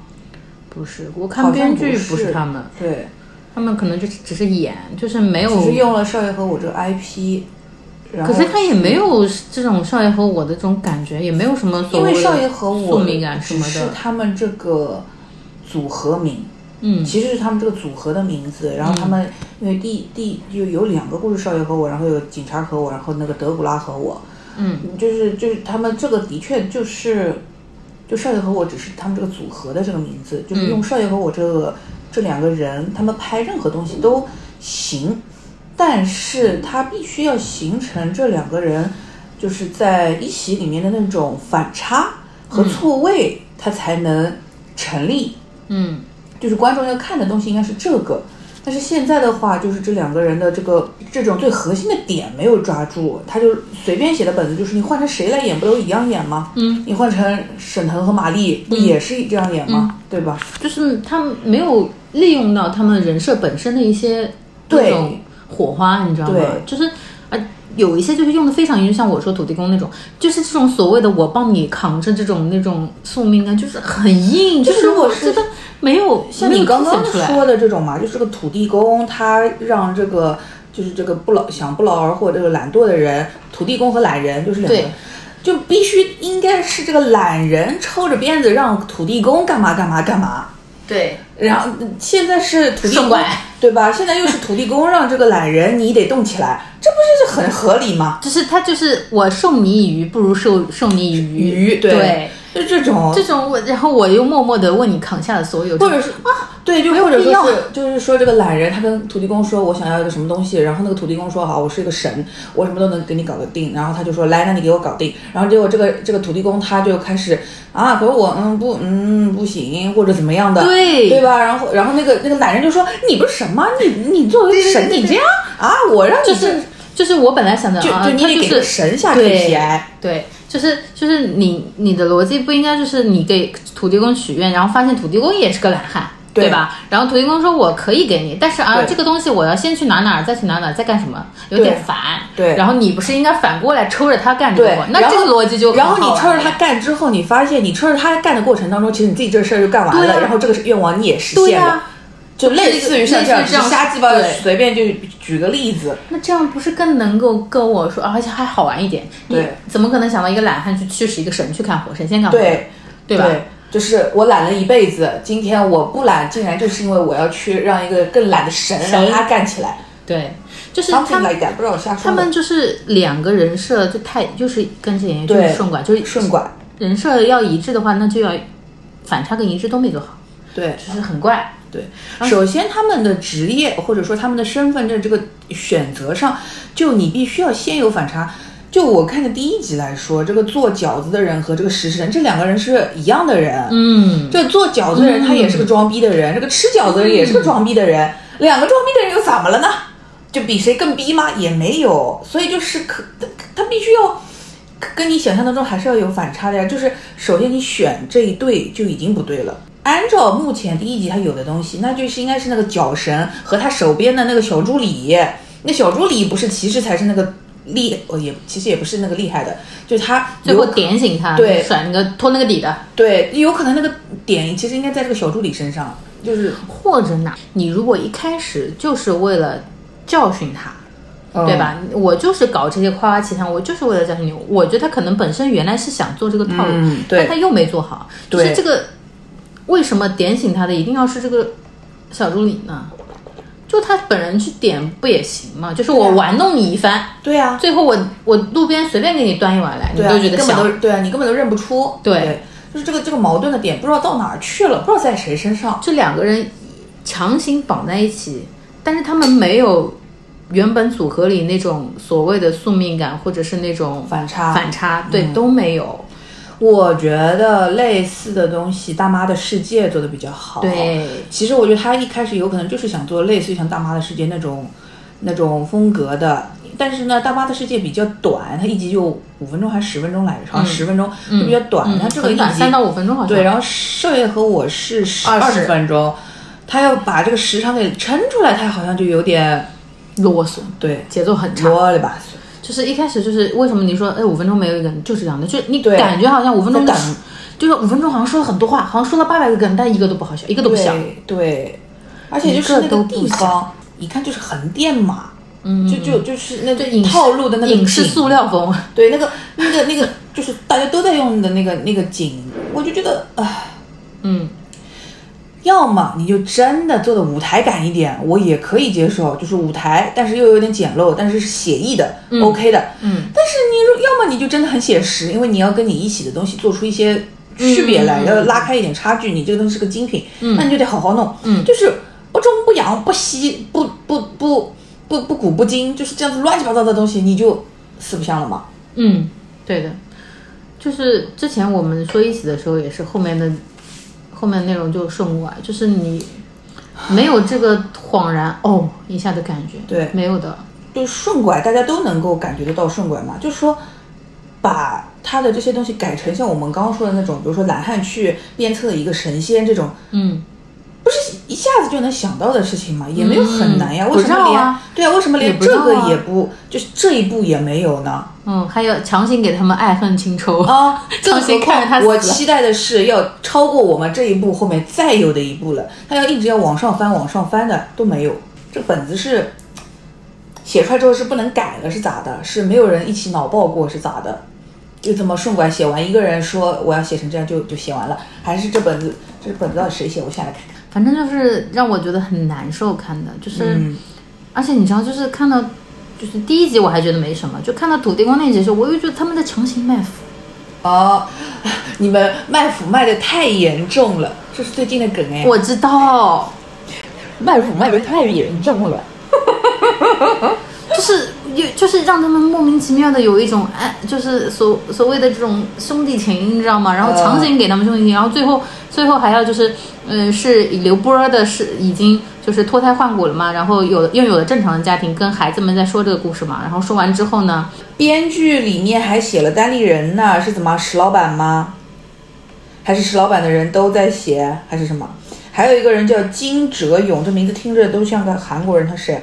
不是，我看编剧不是他们，对，他们可能就只是演，就是没有只是用了少爷和我这个 IP，可是他也没有这种少爷和我的这种感觉，也没有什么所谓的因为少爷和我宿命感什么的是。他们这个组合名，嗯，其实是他们这个组合的名字。然后他们因为第第就有两个故事，少爷和我，然后有警察和我，然后那个德古拉和我，嗯，就是就是他们这个的确就是，就少爷和我只是他们这个组合的这个名字，就是用少爷和我这个这两个人，他们拍任何东西都行，但是他必须要形成这两个人就是在一席里面的那种反差和错位，他才能成立。嗯，就是观众要看的东西应该是这个。但是现在的话，就是这两个人的这个这种最核心的点没有抓住，他就随便写的本子，就是你换成谁来演，不都一样演吗？嗯，你换成沈腾和马丽，不也是这样演吗？对吧？就是他们没有利用到他们人设本身的一些对火花，你知道吗对？就是啊，有一些就是用的非常严，就像我说土地公那种，就是这种所谓的我帮你扛着这种那种宿命感，就是很硬，就是我觉得没有像你刚刚说的这种嘛，就是这个土地公，他让这个就是这个不劳想不劳而获这个懒惰的人，土地公和懒人就是两个。就必须应该是这个懒人抽着鞭子让土地公干嘛干嘛干嘛，对然后现在是土地公，对吧？现在又是土地公让这个懒人你得动起来，[LAUGHS] 这不是很合理吗？就是他就是我授你以鱼，不如授授你以渔。对就这种，这种我，然后我又默默的为你扛下了所有，或者是啊，对，就或者说是，就是说这个懒人，他跟土地公说，我想要一个什么东西，然后那个土地公说好，我是一个神，我什么都能给你搞得定，然后他就说来，那你给我搞定，然后结果这个这个土地公他就开始啊，可是我嗯不嗯不行，或者怎么样的，对对吧？然后然后那个那个懒人就说你不是神吗？你你作为神你这样啊，我让你就是就是我本来想着啊，你给个神下对 KPI，对，就是就是你你的逻辑不应该就是你给土地公许愿，然后发现土地公也是个懒汉。对对吧？然后土地公说：“我可以给你，但是啊，这个东西我要先去哪哪，再去哪哪，再干什么，有点烦。对然后你不是应该反过来抽着他干这个对活？，那这个逻辑就然后你抽着他干之后，你发现你抽着他干的过程当中，其实你自己这事儿就干完了，然后这个愿望你也实现了，就类似于像这样，这样瞎鸡巴对随便就举个例子，那这样不是更能够跟我说，而且还好玩一点？对你怎么可能想到一个懒汉去驱使一个神去干活，神仙干活？对对吧？就是我懒了一辈子，今天我不懒，竟然就是因为我要去让一个更懒的神神让他干起来对，就是他们不知道瞎说。他们就是两个人设就太就是跟这演员就是顺拐，就是顺拐，人设要一致的话，那就要反差跟一致都没做好，对就是很怪。对。首先，他们的职业或者说他们的身份证这个选择上，就你必须要先有反差。就我看的第一集来说，这个做饺子的人和这个实习人这两个人是一样的人。嗯，这做饺子的人他也是个装逼的人，这个吃饺子的人也是个装逼的人，两个装逼的人又怎么了呢？就比谁更逼吗？也没有，所以就是可他他必须要跟你想象当中还是要有反差的呀。就是首先你选这一对就已经不对了。按照目前第一集他有的东西，那就是应该是那个脚绳和他手边的那个小助理。那小助理不是其实才是那个厉，哦也其实也不是那个厉害的，就是他最后点醒他，对甩那个拖那个底的，对有可能那个点其实应该在这个小助理身上，就是或者哪，你如果一开始就是为了教训他。对？吧？我就是搞这些夸夸其谈，我就是为了教训你。我觉得他可能本身原来是想做这个套路，嗯对但他又没做好。就对是这个，为什么点醒他的一定要是这个小助理呢？就他本人去点不也行吗？就是我玩弄你一番，对啊，最后我我路边随便给你端一碗来，你对啊，都觉得根本香。都对啊，你根本都认不出。对就是这个这个矛盾的点不知道到哪儿去了，不知道在谁身上。这两个人强行绑在一起，但是他们没有原本组合里那种所谓的宿命感，或者是那种反差反差，对，都没有。我觉得类似的东西，《大妈的世界》做的比较好。对，其实我觉得他一开始有可能就是想做类似于像《大妈的世界》那种那种风格的，但是呢，《大妈的世界》比较短，它一集就五分钟还是十分钟来着？好像十分钟，就比较短。嗯它这个一集三到五分钟好像。对，然后少爷和我是二十二十分钟，他要把这个时长给撑出来，他好像就有点啰嗦，对节奏很差。啰里吧嗦。就是一开始就是为什么你说哎五分钟没有一个人就是这样的，就你感觉好像五分钟在等就是五分钟好像说了很多话，好像说了八百个梗，但一个都不好笑，一个都不像。对对，而且就是那个地方，一看就是横店嘛，嗯，就就就是那就影套路的那个影视塑料风。对，那个那个那个就是大家都在用的那个那个景，我就觉得唉，嗯，要么你就真的做的舞台感一点，我也可以接受，就是舞台，但是又有点简陋，但是是写意的、o k 的。嗯，但是你如要么你就真的很写实，因为你要跟你一起的东西做出一些区别来，嗯要拉开一点差距，你这个东西是个精品，那你就得好好弄。嗯就是不中不洋不西不不不不不古不今，就是这样子乱七八糟的东西，你就四不像了嘛。嗯，对的，就是之前我们说一起的时候，也是后面的后面内容就顺过来，就是你没有这个恍然哦。一下的感觉，对。没有的，就是顺拐，大家都能够感觉得到顺拐嘛，就是说把他的这些东西改成像我们刚刚说的那种，比如说懒汉去鞭策一个神仙这种，嗯，不是一下子就能想到的事情嘛，也没有很难呀。嗯为什么连啊对啊？为什么连这个也不就是这一步也没有呢？嗯，还要强行给他们爱恨情仇，啊，[LAUGHS] 强行看着他我期待的是要超过我们这一步后面再有的一步了，他要一直要往上翻往上翻的都没有，这本子是写出来之后是不能改了是咋的？是没有人一起脑爆过是咋的？就这么顺拐写完，一个人说我要写成这样就就写完了，还是这本子这本子到底谁写？我下来看看。反正就是让我觉得很难受看的，就是，嗯而且你知道，就是看到，就是第一集我还觉得没什么，就看到土地公那集的时候，我又觉得他们在强行卖腐。哦，[LAUGHS] 你们卖腐卖的太严重了，这是最近的梗哎。我知道，[LAUGHS] 卖腐卖的太严重了，[LAUGHS] 就是有就是让他们莫名其妙的有一种哎，就是所所谓的这种兄弟情，你知道吗？然后强行给他们兄弟情，然后最后最后还要就是嗯，是刘波的是已经就是脱胎换骨了嘛，然后有了拥有了正常的家庭，跟孩子们在说这个故事嘛，然后说完之后呢，编剧里面还写了单立人呢，是怎么石老板吗？还是石老板的人都在写，还是什么？还有一个人叫金哲勇，这名字听着都像个韩国人，他是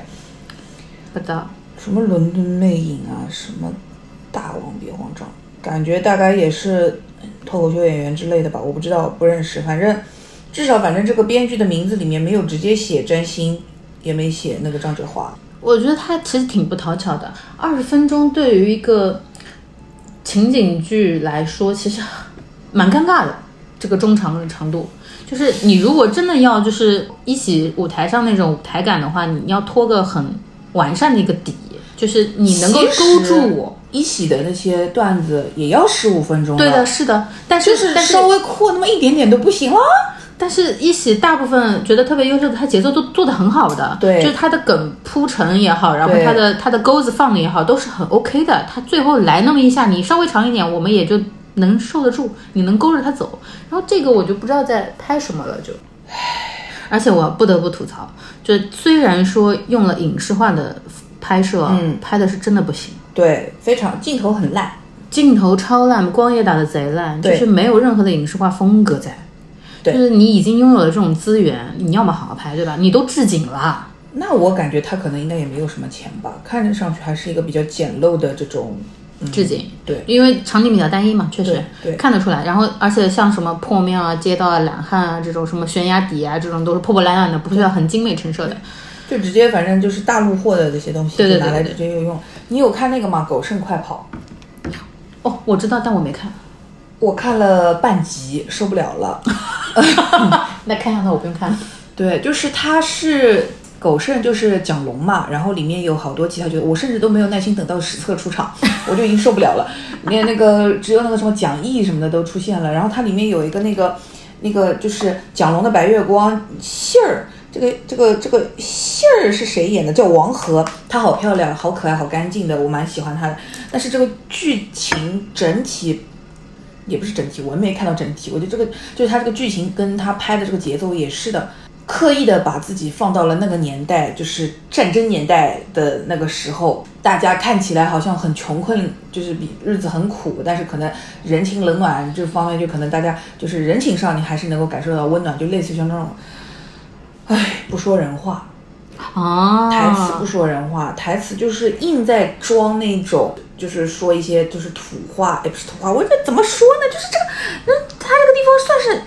不知道什么伦敦魅影啊，什么大王别慌张，感觉大概也是脱口秀演员之类的吧，我不知道，不认识。反正至少反正这个编剧的名字里面没有直接写真心，也没写那个张哲华。我觉得他其实挺不讨巧的，二十分钟对于一个情景剧来说，其实蛮尴尬的。这个中长的长度，就是你如果真的要就是一起舞台上那种舞台感的话，你要拖个很完善的一个底，就是你能够勾住我。一喜的那些段子也要十五分钟。对的，是的，但是就是但是稍微扩那么一点点都不行了。但是一喜大部分觉得特别优秀的，他节奏都做得很好的，对就是他的梗铺陈也好，然后对他的他的钩子放的也好，都是很 OK 的。他最后来那么一下，你稍微长一点，我们也就能受得住，你能勾着他走。然后这个我就不知道在拍什么了，就，而且我不得不吐槽，就虽然说用了影视化的拍摄，嗯，拍的是真的不行。对，非常镜头很烂。镜头超烂，光也打得贼烂，就是没有任何的影视化风格在。对就是你已经拥有了这种资源，你要么好好拍，对吧？你都置景了，那我感觉他可能应该也没有什么钱吧，看着上去还是一个比较简陋的这种。嗯、置景，对因为场景比较单一嘛，确实对对看得出来。然后，而且像什么破庙啊、街道啊、懒汉啊这种，什么悬崖底啊这种，都是破破烂烂的，不需要很精美陈设的。就直接反正就是大陆货的这些东西，拿来直接就用。你有看那个吗？狗剩快跑，哦，我知道，但我没看。我看了半集，受不了了。[LAUGHS] 那看下它我不用看。[LAUGHS] 对，就是它是狗剩，就是蒋龙嘛，然后里面有好多其他角色，我甚至都没有耐心等到史册出场，我就已经受不了了。连那个只有那个什么蒋毅什么的都出现了，然后它里面有一个那个那个就是蒋龙的白月光信儿。这个这个这个杏儿是谁演的？叫王和，她好漂亮，好可爱，好干净的，我蛮喜欢她的。但是这个剧情整体也不是整体，我没看到整体。我觉得这个就是他这个剧情跟他拍的这个节奏也是的，刻意的把自己放到了那个年代，就是战争年代的那个时候，大家看起来好像很穷困，就是比日子很苦，但是可能人情冷暖这方面，就可能大家就是人情上你还是能够感受到温暖，就类似于像那种，唉，不说人话，啊，台词不说人话，台词就是硬在装那种，就是说一些就是土话，也，不是土话，我这怎么说呢？就是这个，那，他这个地方算是，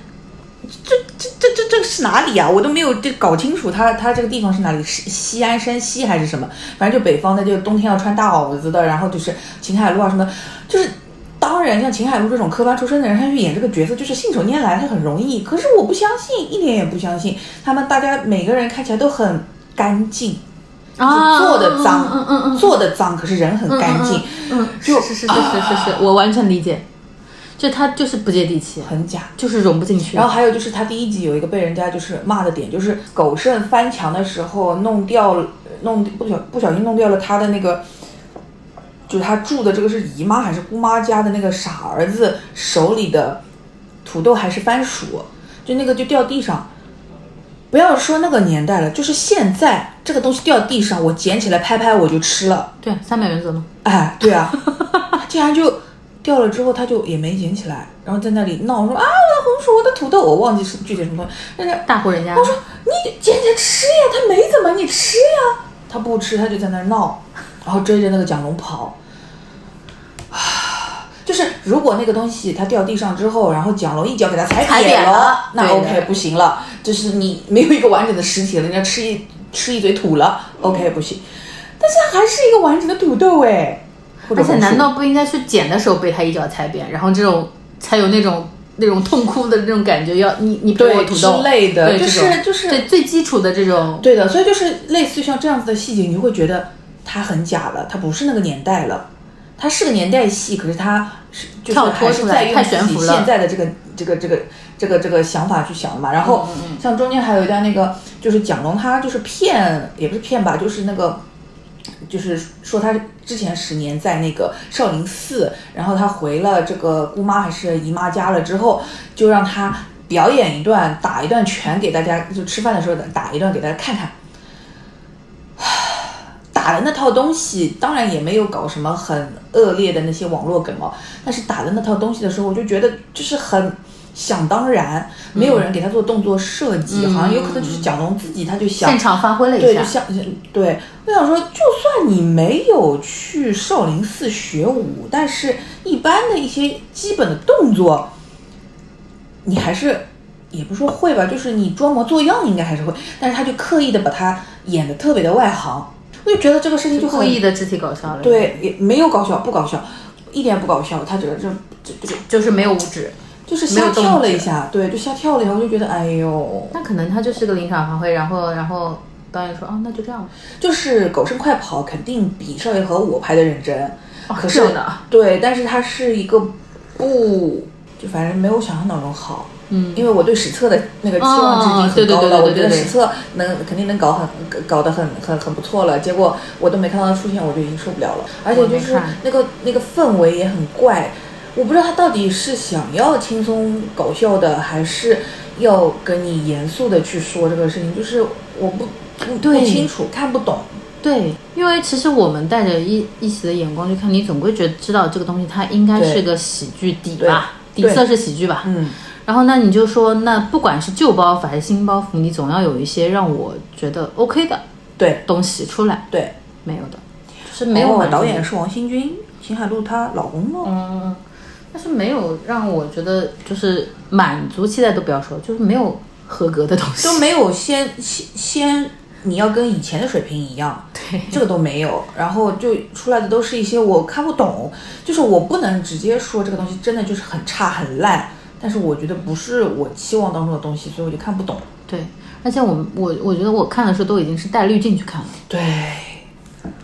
这这这这这是哪里啊？我都没有这搞清楚他他这个地方是哪里，是西安、山西还是什么？反正就北方的，就冬天要穿大袄子的，然后就是秦海璐啊什么，就是。当然，像秦海璐这种科班出身的人，他去演这个角色就是信手拈来，他很容易。可是我不相信，一点也不相信。他们大家每个人看起来都很干净，啊，做的脏，嗯嗯嗯，做的脏，可是人很干净，嗯，就是是是是是是是，我完全理解，就他就是不接地气，很假。就是融不进去。然后还有就是他第一集有一个被人家就是骂的点，就是狗剩翻墙的时候弄掉了，弄不小不小心弄掉了他的那个，就是他住的这个是姨妈还是姑妈家的那个傻儿子手里的土豆还是番薯，就那个就掉地上。不要说那个年代了，就是现在这个东西掉地上，我捡起来拍拍我就吃了。对三百原则嘛，[LAUGHS] 哎，对啊，竟然就掉了之后，他就也没捡起来，然后在那里闹说啊，我的红薯，我的土豆，我忘记是具体什么东西。人家大户人家。我说你捡起来吃呀，他没怎么，你吃呀。他不吃，他就在那儿闹，然后追着那个蒋龙跑。啊，就是如果那个东西它掉地上之后，然后蒋龙一脚给它踩踩扁扁了那 OK 不行了，就是你没有一个完整的尸体了，人家吃一吃一嘴土了，OK 不行。但是它还是一个完整的土豆哎，而且难道不应该去捡的时候被他一脚踩扁，然后这种才有那种那种痛哭的那种感觉？要你你给我对土豆之类的就是就是对最基础的这种对的，所以就是类似于像这样子的细节，你就会觉得它很假了，它不是那个年代了。它是个年代戏，可是它是就是还是在用自己现在的这个这个这个这个这个想法去想的嘛。然嗯后像中间还有一段那个，就是蒋龙他就是骗，也不是骗吧，就是那个。就是说他之前十年在那个少林寺，然后他回了这个姑妈还是姨妈家了之后，就让他表演一段，打一段拳给大家，就吃饭的时候打一段给大家看看。打的那套东西，当然也没有搞什么很恶劣的那些网络梗哦，但是打的那套东西的时候，我就觉得就是很想当然，没有人给他做动作设计，好像有可能就是蒋龙自己他就想现场发挥了，一下，就像对，我想说，就算你没有去少林寺学武，但是一般的一些基本的动作，你还是也不说会吧，就是你装模作样应该还是会，但是他就刻意的把他演的特别的外行，我就觉得这个事情就故很意的肢体搞笑了。，对，也没有搞笑，不搞笑，一点不搞笑，他觉得这这这个就是没有五指。就是瞎跳了一下，对，就瞎跳了一下，我就觉得哎呦，那可能他就是个临场发挥，然后然后导演说，啊，那就这样吧。就是狗剩快跑肯定比少爷和我拍的认真，可是这样的啊对，但是它是一个不，就反正没有想象当中好。嗯，因为我对史册的那个期望值已经很高了，我觉得对对对对史册能肯定能搞很搞得很很很不错了。结果我都没看到他出现，我就已经受不了了。而且就是那个那个氛围也很怪，我不知道他到底是想要轻松搞笑的，还是要跟你严肃的去说这个事情，就是我不不不清楚，看不懂。对，因为其实我们带着一一起的眼光去看，你总归觉得知道这个东西它应该是个喜剧底对吧，底色是喜剧吧。嗯，然后那你就说，那不管是旧包袱还是新包袱，你总要有一些让我觉得 OK 的对。东西出来，对，没有的，就是没有哦导演是王新军，秦海璐她老公哦。嗯，但是没有让我觉得就是满足期待都不要说，就是没有合格的东西，都没有先先先你要跟以前的水平一样，[LAUGHS] 对。这个都没有，然后就出来的都是一些我看不懂，就是我不能直接说这个东西真的就是很差很烂，但是我觉得不是我期望当中的东西，所以我就看不懂。对，而且我我我觉得我看的时候都已经是带滤镜去看了，对，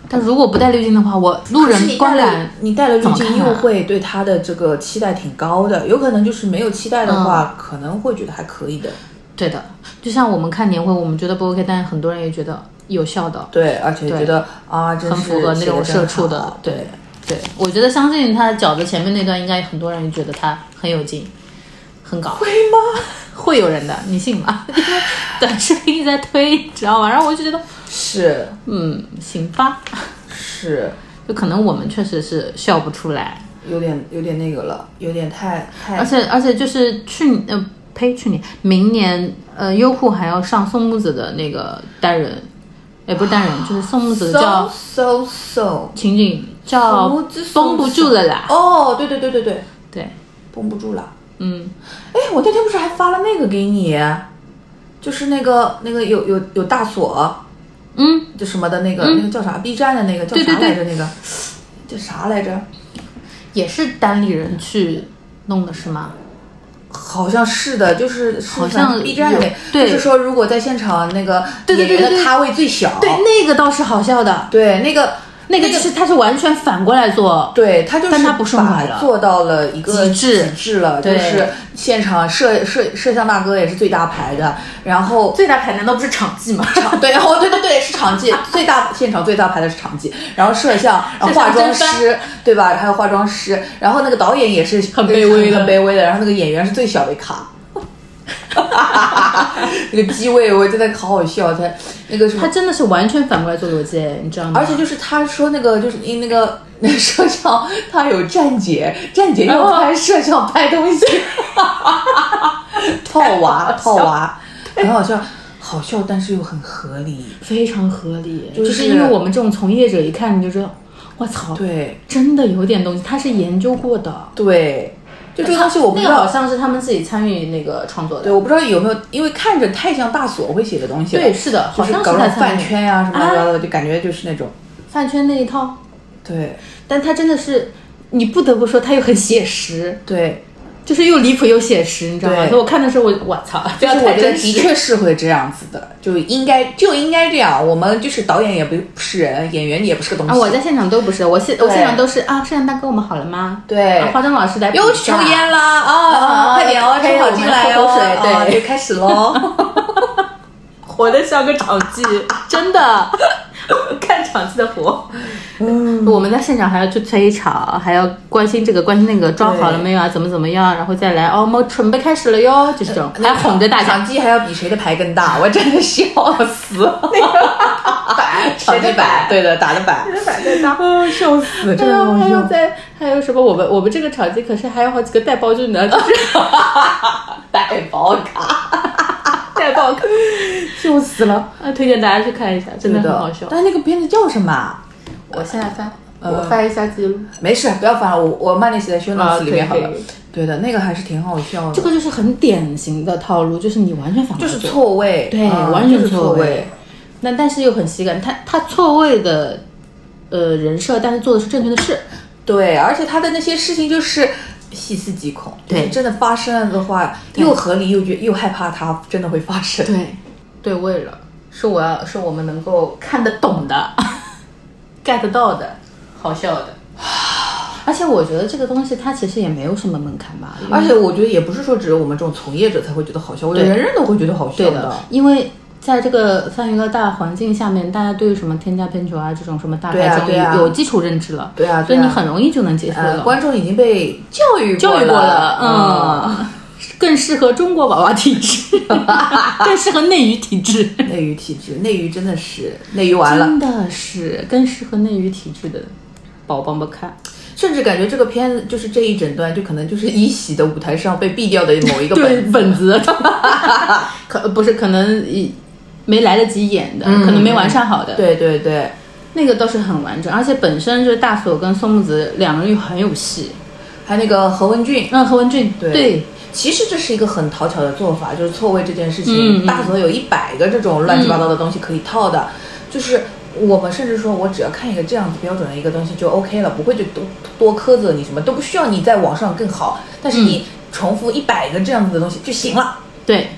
但如果不带滤镜的话，我路人观感你带了滤镜，又会对他的这个期待挺高的，有可能就是没有期待的话，可能会觉得还可以的。对的，就像我们看年会，我们觉得不 OK，但是很多人也觉得有效的，对，而且觉得啊，真是很符合那种社畜的，对对。对，我觉得相信他饺子前面那段，应该很多人觉得他很有劲，很搞，会吗？会有人的，你信吗？[LAUGHS] 因为短视频一直在推，你知道吗？然后我就觉得，是。嗯，行吧，是，就可能我们确实是笑不出来，有点有点那个了，有点太太。而且而且就是去呃呸去年明年呃优酷还要上宋木子的那个单人，也不是单人，[GASPS] 就是宋木子叫 so so so 情景叫绷不住了啦，哦，对对对对对，对，绷不住了。嗯，哎，我那天不是还发了那个给你，就是那个那个有有有大锁，嗯，就什么的那个、那个叫啥？B 站的那个叫啥来着？那个叫啥来着？也是单立人去弄的是吗？好像是的，就是是好像 B 站里就是说如果在现场那个对对对对对演员的咖位最小，对，那个倒是好笑的，对那个那个就是他是完全反过来做，对他就是但他不顺把做到了一个极致极致了，就对是现场摄摄摄像大哥也是最大牌的，然后最大牌难道不是场记吗？场对，然后对对对是场记 [LAUGHS] 最大现场最大牌的是场记，然后摄像，[LAUGHS] 然后化妆师对吧？还有化妆师，然后那个导演也是很卑微的很卑微的，然后那个演员是最小的一卡。[LAUGHS] 那个机位我真的好好笑，他那个什么他真的是完全反过来做逻辑，你知道吗？而且就是他说那个就是因为那个那 [LAUGHS] 个摄像，他有站姐，站姐哦要拍摄像拍东西，[LAUGHS] 套娃套娃，很好笑，好笑但是又很合理。非常合理，就就是是因为我们这种从业者一看你就知道，我操，对真的有点东西，他是研究过的。对，就这个东西我不知那个好，像是他们自己参与那个创作的。对，我不知道有没有，因为看着太像大锁会写的东西了。对，是的，就是好像搞那种饭圈呀、什么乱七八糟的，就感觉就是那种饭圈那一套，对但他真的是，你不得不说他又很写实，对，就是又离谱又写实，你知道吗？所以我看的时候我我操，这就是样太真我觉得的实。确是会这样子的，就应该就应该这样。我们就是导演也不是人，演员也不是个东西。啊，我在现场都不是，我现我现场都是啊，摄像大哥，我们好了吗？对啊化妆老师来又抽烟啦啊啊！快点哦，正好进来哦，对就开始喽。[LAUGHS] [LAUGHS] 活得像个场记，真的，[LAUGHS] 看场记的活。嗯，我们在现场还要去催场，还要关心这个关心那个，装好了没有啊？怎么怎么样？然后再来哦，我们准备开始了哟，就是这种，还哄着大家。场记还要比谁的牌更大，[LAUGHS] 我真的笑死。那个板，谁的板？对的，打的板。反正大。啊，[LAUGHS] 笑死，真的好笑。还有在还有什么？我们我们这个场地可是还有好几个带包就是带包卡，带包卡，[LAUGHS] 笑死了，啊，推荐大家去看一下，真的很好笑。但那个片子叫什么啊？我现在翻，呃我翻一下记录。没事，不要翻了，我我慢点写在 show 啊 notes 里面好了。对的，那个还是挺好笑的，这个就是很典型的套路，就是你完全反就是错。位，对，嗯完全就是错位。。那但是又很喜感，他他错位的呃人设，但是做的是正确的事。对，而且他的那些事情就是细思极恐，对。真的发生了的话，又合理又觉又害怕它真的会发生。对，对位了，是我要是我们能够看得懂的，[LAUGHS] get 到的，好笑的。[SIGHS] 而且我觉得这个东西它其实也没有什么门槛吧，而且我觉得也不是说只有我们这种从业者才会觉得好笑，我觉得对。人人都会觉得好笑对的，因为在这个泛娱乐大环境下面，大家对于什么添加片酬啊这种什么大对牌综艺啊啊。有基础认知了，对啊，所以你很容易就能接受呃，了。观众已经被教育教育过了了，嗯，[LAUGHS] 更适合中国娃娃体质，[LAUGHS] 更适合内娱体质，嗯，内娱体质，内娱真的是内娱完了，真的是更适合内娱体质的宝宝们看。甚至感觉这个片子就是这一整段就可能就是一喜的舞台上被毙掉的某一个对本本子，[LAUGHS] 可不是可能一没来得及演的，嗯。可能没完善好的，对对对，那个倒是很完整，而且本身就是大锁跟松木子两个人又很有戏。还有那个何文俊，嗯，何文俊对。对。其实这是一个很讨巧的做法，就是错位这件事情，大锁有一百个这种乱七八糟的东西可以套的，就是我们甚至说我只要看一个这样子标准的一个东西就 OK 了，不会就多多苛责你什么，都不需要你在网上更好，但是你重复一百个这样子的东西就行了。对。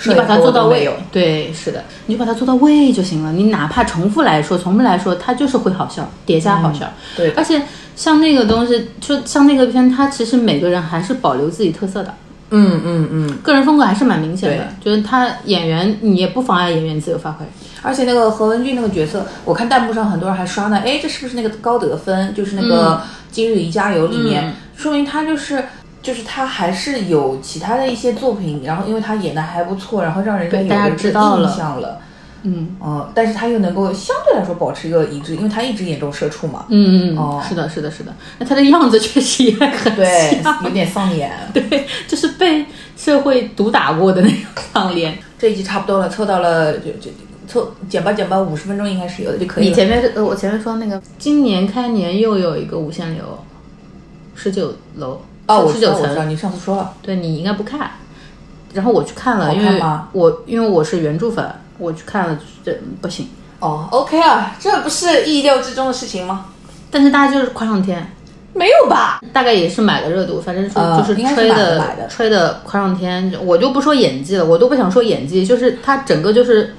摄你把它做到位对，是的，你就把它做到位就行了。你哪怕重复来说，重复来说，它就是会好笑，叠加好笑。对而且像那个东西，就像那个片，它其实每个人还是保留自己特色的，嗯嗯嗯，个人风格还是蛮明显的。就是他演员，你也不妨碍演员自由发挥。而且那个何文俊那个角色，我看弹幕上很多人还刷呢，哎，这是不是那个高德芬？就是那个《今日宜家游》里面，嗯说明他就是。就是他还是有其他的一些作品，然后因为他演的还不错，然后让人家有大家了这个印象了。嗯嗯，但是他又能够相对来说保持一个一致，因为他一直演这种社畜嘛。嗯嗯，哦是的，是的，是的。那他的样子确实也很对，有点丧脸。[LAUGHS] 对，就是被社会毒打过的那种丧脸。这一集差不多了，凑到了就就凑剪吧剪吧，五十分钟应该是有的就可以了。你前面呃，我前面说那个，今年开年又有一个无限流，十九楼哦，我知道，我知道，层，你上次说了。对你应该不看，然后我去看了，好因为我因为我是原著粉，我去看了，这不行。哦，OK 啊，这不是意料之中的事情吗？但是大家就是夸上天，没有吧？大概也是买了热度，反正就是吹的吹的夸上天。我就不说演技了，我都不想说演技，就是他整个就是，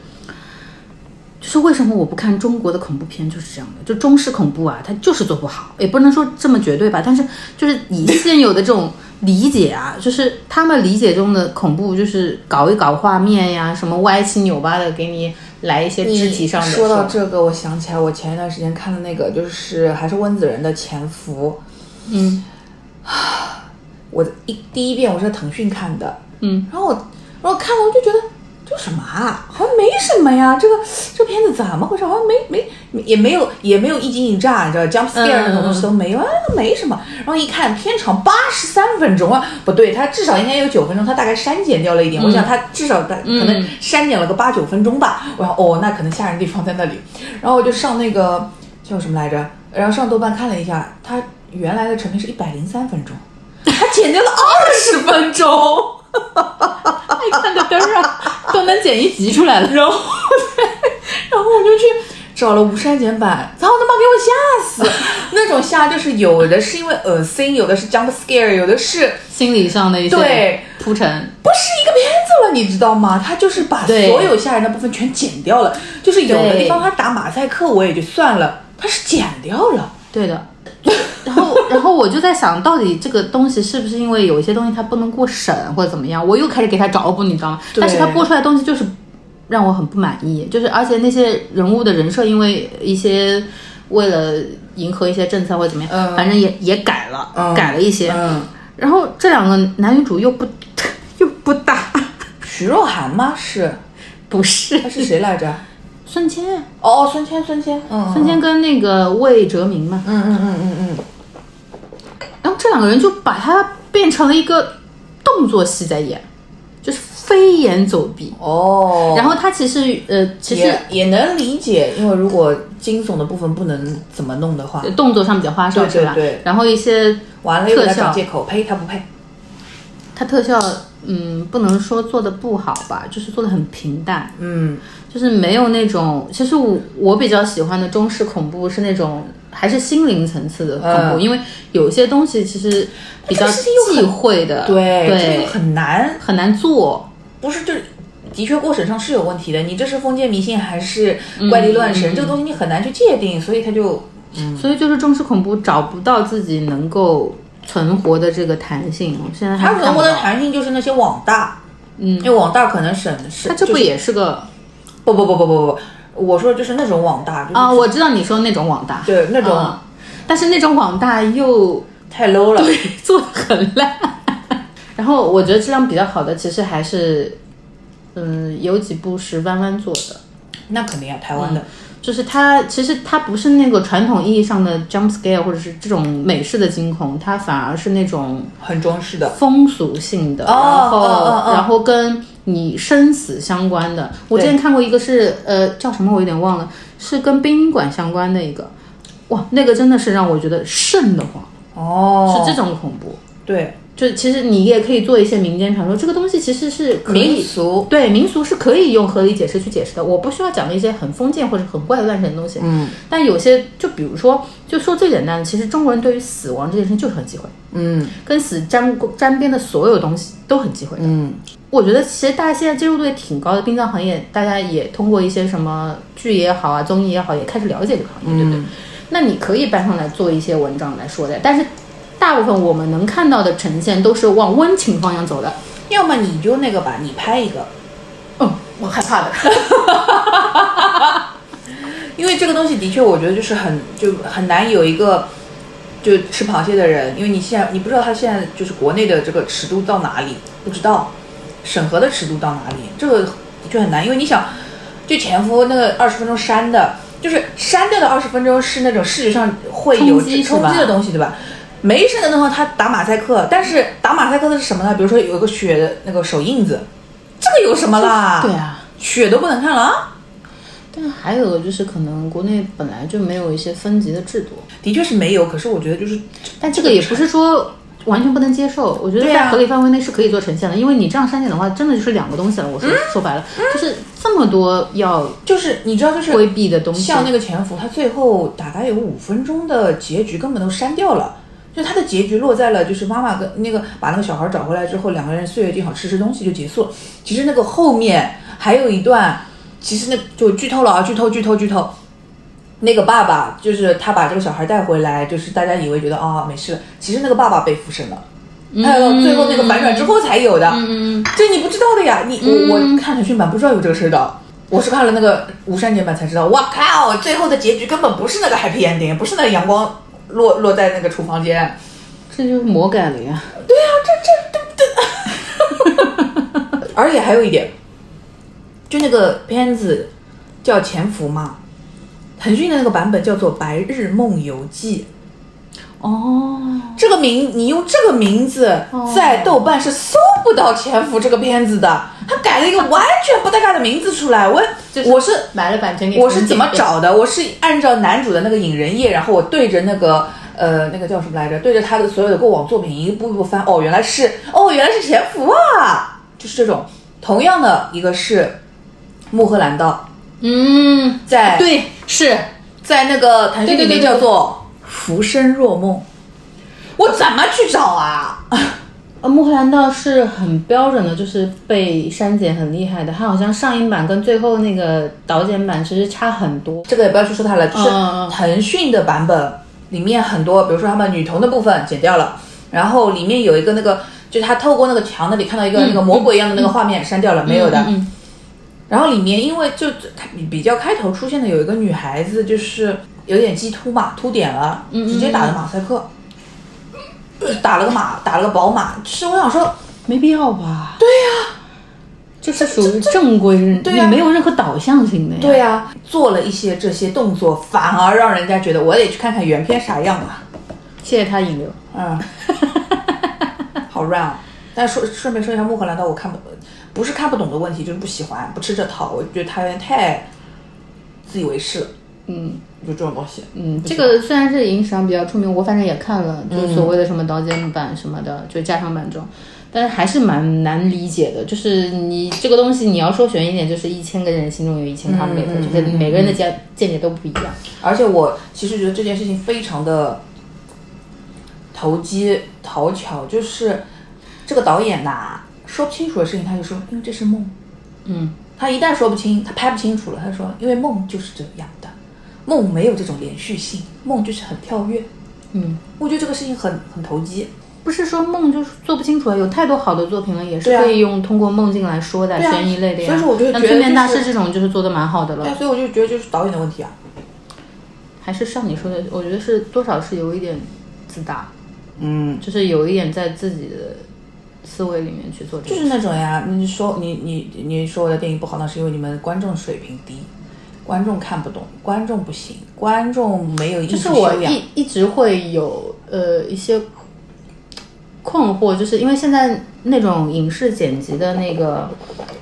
就是为什么我不看中国的恐怖片，就是这样的，就中式恐怖啊，它就是做不好，也不能说这么绝对吧，但是就是以现有的这种理解啊，就是他们理解中的恐怖，就是搞一搞画面呀，什么歪七扭八的，给你来一些肢体上的说到这个，我想起来，我前一段时间看的那个，就是还是温子仁的《潜伏嗯》，我一第一遍我是在腾讯看的，嗯，然后我然后看了我就觉得这什么啊，好像没什么呀，这个这片子怎么回事？好像没没没也没有也没有一惊一乍，你知道 jump scare 那种东西都没有，啊，没什么。然后一看片长八十三分钟啊，不对，它至少应该有九分钟，它大概删减掉了一点。我想它至少它可能删减了个八九分钟吧。我想哦，那可能吓人地方在那里。然后我就上那个叫什么来着？然后上豆瓣看了一下，它原来的成片是一百零三分钟，它剪掉了二十分钟。[LAUGHS] 爱看的嘚儿啊，都能剪一集出来了。[LAUGHS] 然后，[LAUGHS] 然后我就去找了无删减版，操他妈给我吓死！那种吓就是有的是因为恶心，有的是 jump scare，有的是心理上的一些对铺陈，不是一个片子了，你知道吗？他就是把所有吓人的部分全剪掉了，就是有的地方他打马赛克我也就算了，他是剪掉了。对的。[LAUGHS] 然后，然后我就在想，到底这个东西是不是因为有一些东西它不能过审或者怎么样？我又开始给他找补，你知道吗？对但是他播出来的东西就是让我很不满意，就是而且那些人物的人设，因为一些为了迎合一些政策或者怎么样，嗯反正也也改了，嗯改了一些。嗯，然后这两个男女主又不 [LAUGHS] 又不搭，[LAUGHS] 徐若涵吗？是，不是他是谁来着？孙谦，哦，孙谦，孙谦，嗯，孙谦跟那个魏哲鸣嘛，嗯嗯嗯嗯嗯，然后这两个人就把他变成了一个动作戏在演，就是飞檐走壁。哦，然后他其实呃，其实也也能理解，因为如果惊悚的部分不能怎么弄的话，动作上比较花哨，对吧？对。然后一些完了又找借口，呸，他不配。他特效，嗯，不能说做的不好吧，就是做的很平淡，嗯，就是没有那种。其实我我比较喜欢的中式恐怖是那种还是心灵层次的恐怖，嗯因为有些东西其实比较忌讳的，对，这个对，很难，很难做。不是就是。的确，过程上是有问题的。你这是封建迷信还是怪力乱神？嗯这个东西你很难去界定，所以他就所以就是中式恐怖找不到自己能够存活的这个弹性，我现在还它存活的。弹性就是那些网大，嗯因为网大可能省事它这不也是个不不不不不不不，我说就是那种网大，就是啊？我知道你说那种网大，对那种嗯但是那种网大又太 low 了。对做的很烂。[LAUGHS] 然后我觉得质量比较好的，其实还是，嗯，有几部是弯弯做的，那肯定啊，台湾的，就是它其实它不是那个传统意义上的 jump scare 或者是这种美式的惊恐，它反而是那种很装饰的。风俗性的，哦然后、哦哦哦然后跟你生死相关的。我之前看过一个是呃叫什么我有点忘了，是跟殡仪馆相关的一个，哇，那个真的是让我觉得瘆得慌，哦，是这种恐怖。对，就其实你也可以做一些民间传说，这个东西其实是可以民。俗，对民俗是可以用合理解释去解释的，我不需要讲一些很封建或者很怪力乱神的东西。嗯但有些，就比如说，就说最简单的，其实中国人对于死亡这件事情就是很忌讳，嗯跟死沾沾边的所有东西都很忌讳。嗯，我觉得其实大家现在接受度也挺高的，殡葬行业大家也通过一些什么剧也好啊，综艺也好，也开始了解这个行业，对不对？那你可以搬上来做一些文章来说的，但是大部分我们能看到的呈现都是往温情方向走的。要么你就那个吧，你拍一个，嗯，我害怕的。[LAUGHS] 因为这个东西的确，我觉得就是很就很难有一个就吃螃蟹的人，因为你现在你不知道他现在就是国内的这个尺度到哪里，不知道审核的尺度到哪里，这个就很难。因为你想，就前夫那个二十分钟删的，就是删掉的二十分钟是那种视觉上会有冲击冲击的东西，对吧？没删的话，他打马赛克，但是打马赛克的是什么呢？比如说有一个血的那个手印子，这个有什么啦？对啊，血都不能看了啊。但还有就是可能国内本来就没有一些分级的制度，的确是没有，可是我觉得就是但这个也不是说完全不能接受。我觉得在合理范围内是可以做呈现的，因为你这样删减的话，真的就是两个东西了。我说、说白了，就是这么多要就是你知道，就是规避的东西。像那个潜伏，他最后大概有五分钟的结局根本都删掉了，就他的结局落在了就是妈妈跟那个把那个小孩找回来之后，两个人岁月静好吃吃东西就结束了。其实那个后面还有一段，其实那就剧透了啊，剧透剧透剧透。那个爸爸就是他把这个小孩带回来，就是大家以为觉得啊、没事了，其实那个爸爸被附身了，还有最后那个反转之后才有的。这你不知道的呀，你我我看腾讯版不知道有这个事儿的，我是看了那个无删减版才知道。哇靠，最后的结局根本不是那个 happy ending，不是那个阳光落落在那个厨房间。这就是魔改了呀。对呀、啊，这这这，这 [LAUGHS] 而且还有一点，就那个片子叫《潜伏》嘛，腾讯的那个版本叫做《白日梦游记》。哦，这个名，你用这个名字在豆瓣是搜不到《潜伏》这个片子的，他改了一个完全不搭嘎的名字出来。我就是我是买了版权给我是怎么找的？我是按照男主的那个引人页，然后我对着那个呃那个叫什么来着？对着他的所有的过往作品一步一步翻。哦，原来是哦，原来是潜伏啊！就是这种同样的一个是穆赫兰道，嗯，在对，是在那个腾讯里面对对对对叫做《浮生若梦》，我怎么去找啊？呃，穆赫兰道是很标准的，就是被删减很厉害的。它好像上映版跟最后那个导剪版其实差很多。这个也不要去说它了，就是腾讯的版本里面很多，比如说他们女童的部分剪掉了，然后里面有一个那个，就是他透过那个墙那里看到一个那个魔鬼一样的那个画面删掉了，没有的。嗯嗯然后里面因为就它比较开头出现的有一个女孩子，就是有点鸡突嘛，突点了，嗯直接打的马赛克，打了个马，打了个宝马。其实我想说，没必要吧？对呀、就是属于正规，对呀你没有任何导向性的呀。对呀、做了一些这些动作，反而让人家觉得我得去看看原片啥样啊。谢谢他引流。嗯，[LAUGHS] 好 run 啊。但说顺便说一下，穆赫兰道我看不不是看不懂的问题，就是不喜欢，不吃这套。我觉得他有点太自以为是了。嗯就这种东西。嗯，这个虽然是影史上比较出名，我反正也看了，嗯就是所谓的什么刀尖版什么的，就加长版这种。但是还是蛮难理解的，就是你这个东西，你要说悬一点，就是一千个人心中有一千个哈姆雷特，就是每个人的见见解都不一样。而且我其实觉得这件事情非常的投机讨巧，就是这个导演呐，说不清楚的事情，他就说，因为这是梦。嗯，他一旦说不清，他拍不清楚了，他说，因为梦就是这样的，梦没有这种连续性，梦就是很跳跃。嗯，我觉得这个事情很很投机。不是说梦就是做不清楚啊，有太多好的作品了，也是可以用通过梦境来说的、悬疑类的呀。所以说我就觉得那催眠大师这种就是做的蛮好的了对，。所以我就觉得就是导演的问题啊。还是像你说的，我觉得是多少是有一点自大，嗯，就是有一点在自己的思维里面去做这个。就是那种呀，你说你你你说我的电影不好，那是因为你们观众水平低，观众看不懂，观众不行，观众没有艺就是我。一一直会有呃一些困惑，就是因为现在那种影视剪辑的那个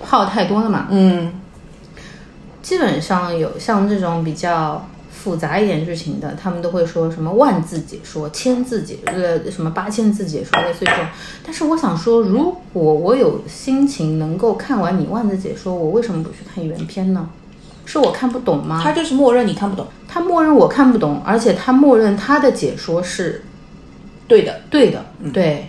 号太多了嘛，嗯基本上有像这种比较复杂一点剧情的，他们都会说什么万字解说、千字解呃什么八千字解说，类似于这种。但是我想说，如果我有心情能够看完你万字解说，我为什么不去看原片呢？是我看不懂吗？他就是默认你看不懂，他默认我看不懂，而且他默认他的解说是对的。对的，对，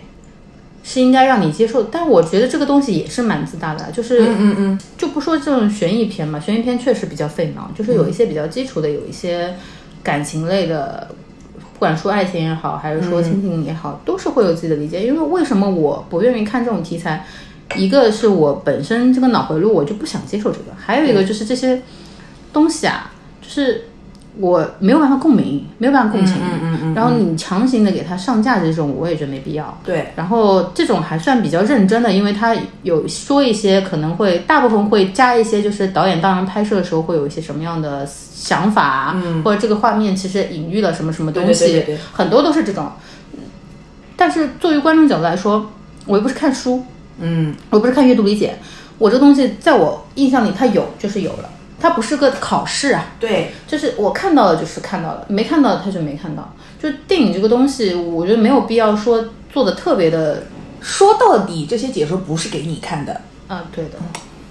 是应该让你接受。但我觉得这个东西也是蛮自大的，就是嗯嗯，就不说这种悬疑片嘛，悬疑片确实比较费脑，就是有一些比较基础的，有一些感情类的，不管说爱情也好，还是说亲情也好，都是会有自己的理解。因为为什么我不愿意看这种题材？一个是我本身这个脑回路我就不想接受这个，还有一个就是这些东西啊，就是我没有办法共鸣，没有办法共情。嗯嗯嗯然后你强行的给他上架这种，我也觉得没必要。对，然后这种还算比较认真的，因为他有说一些可能会大部分会加一些，就是导演当然拍摄的时候会有一些什么样的想法啊，或者这个画面其实隐喻了什么什么东西，对对对对对很多都是这种。但是作为观众角度来说，我又不是看书，嗯我不是看阅读理解，我这东西在我印象里它有就是有了，它不是个考试啊，对，就是我看到了就是看到了，没看到它就没看到。就电影这个东西，我觉得没有必要说做的特别的说到底这些解说不是给你看的，啊，对的，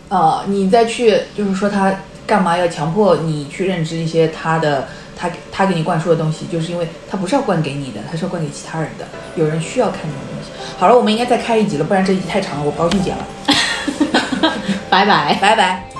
呃，你再去就是说他干嘛要强迫你去认知一些他的他他给你灌输的东西，就是因为他不是要灌给你的，他是要灌给其他人的。有人需要看这种东西。好了，我们应该再开一集了，不然这一集太长了，我不高兴剪了。[LAUGHS] [LAUGHS] 拜拜。拜拜。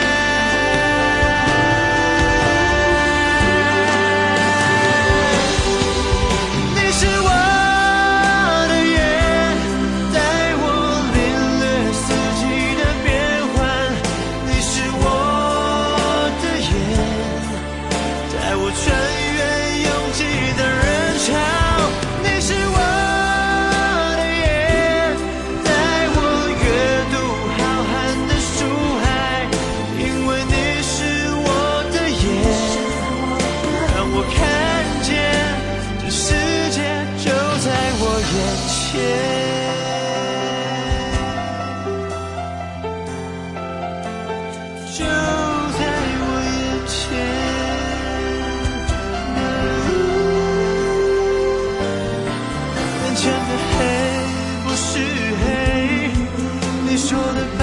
眼前的黑不是黑，你说的白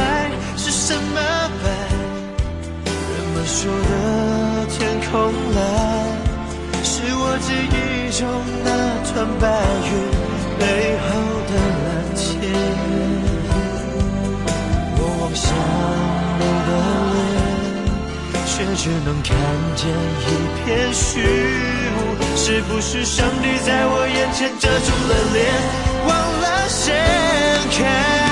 是什么白？人们说的天空蓝，是我记忆中那团白云背后的蓝天。我望向你的脸，却只能看见一片虚。是不是上帝在我眼前遮住了脸，忘了掀开？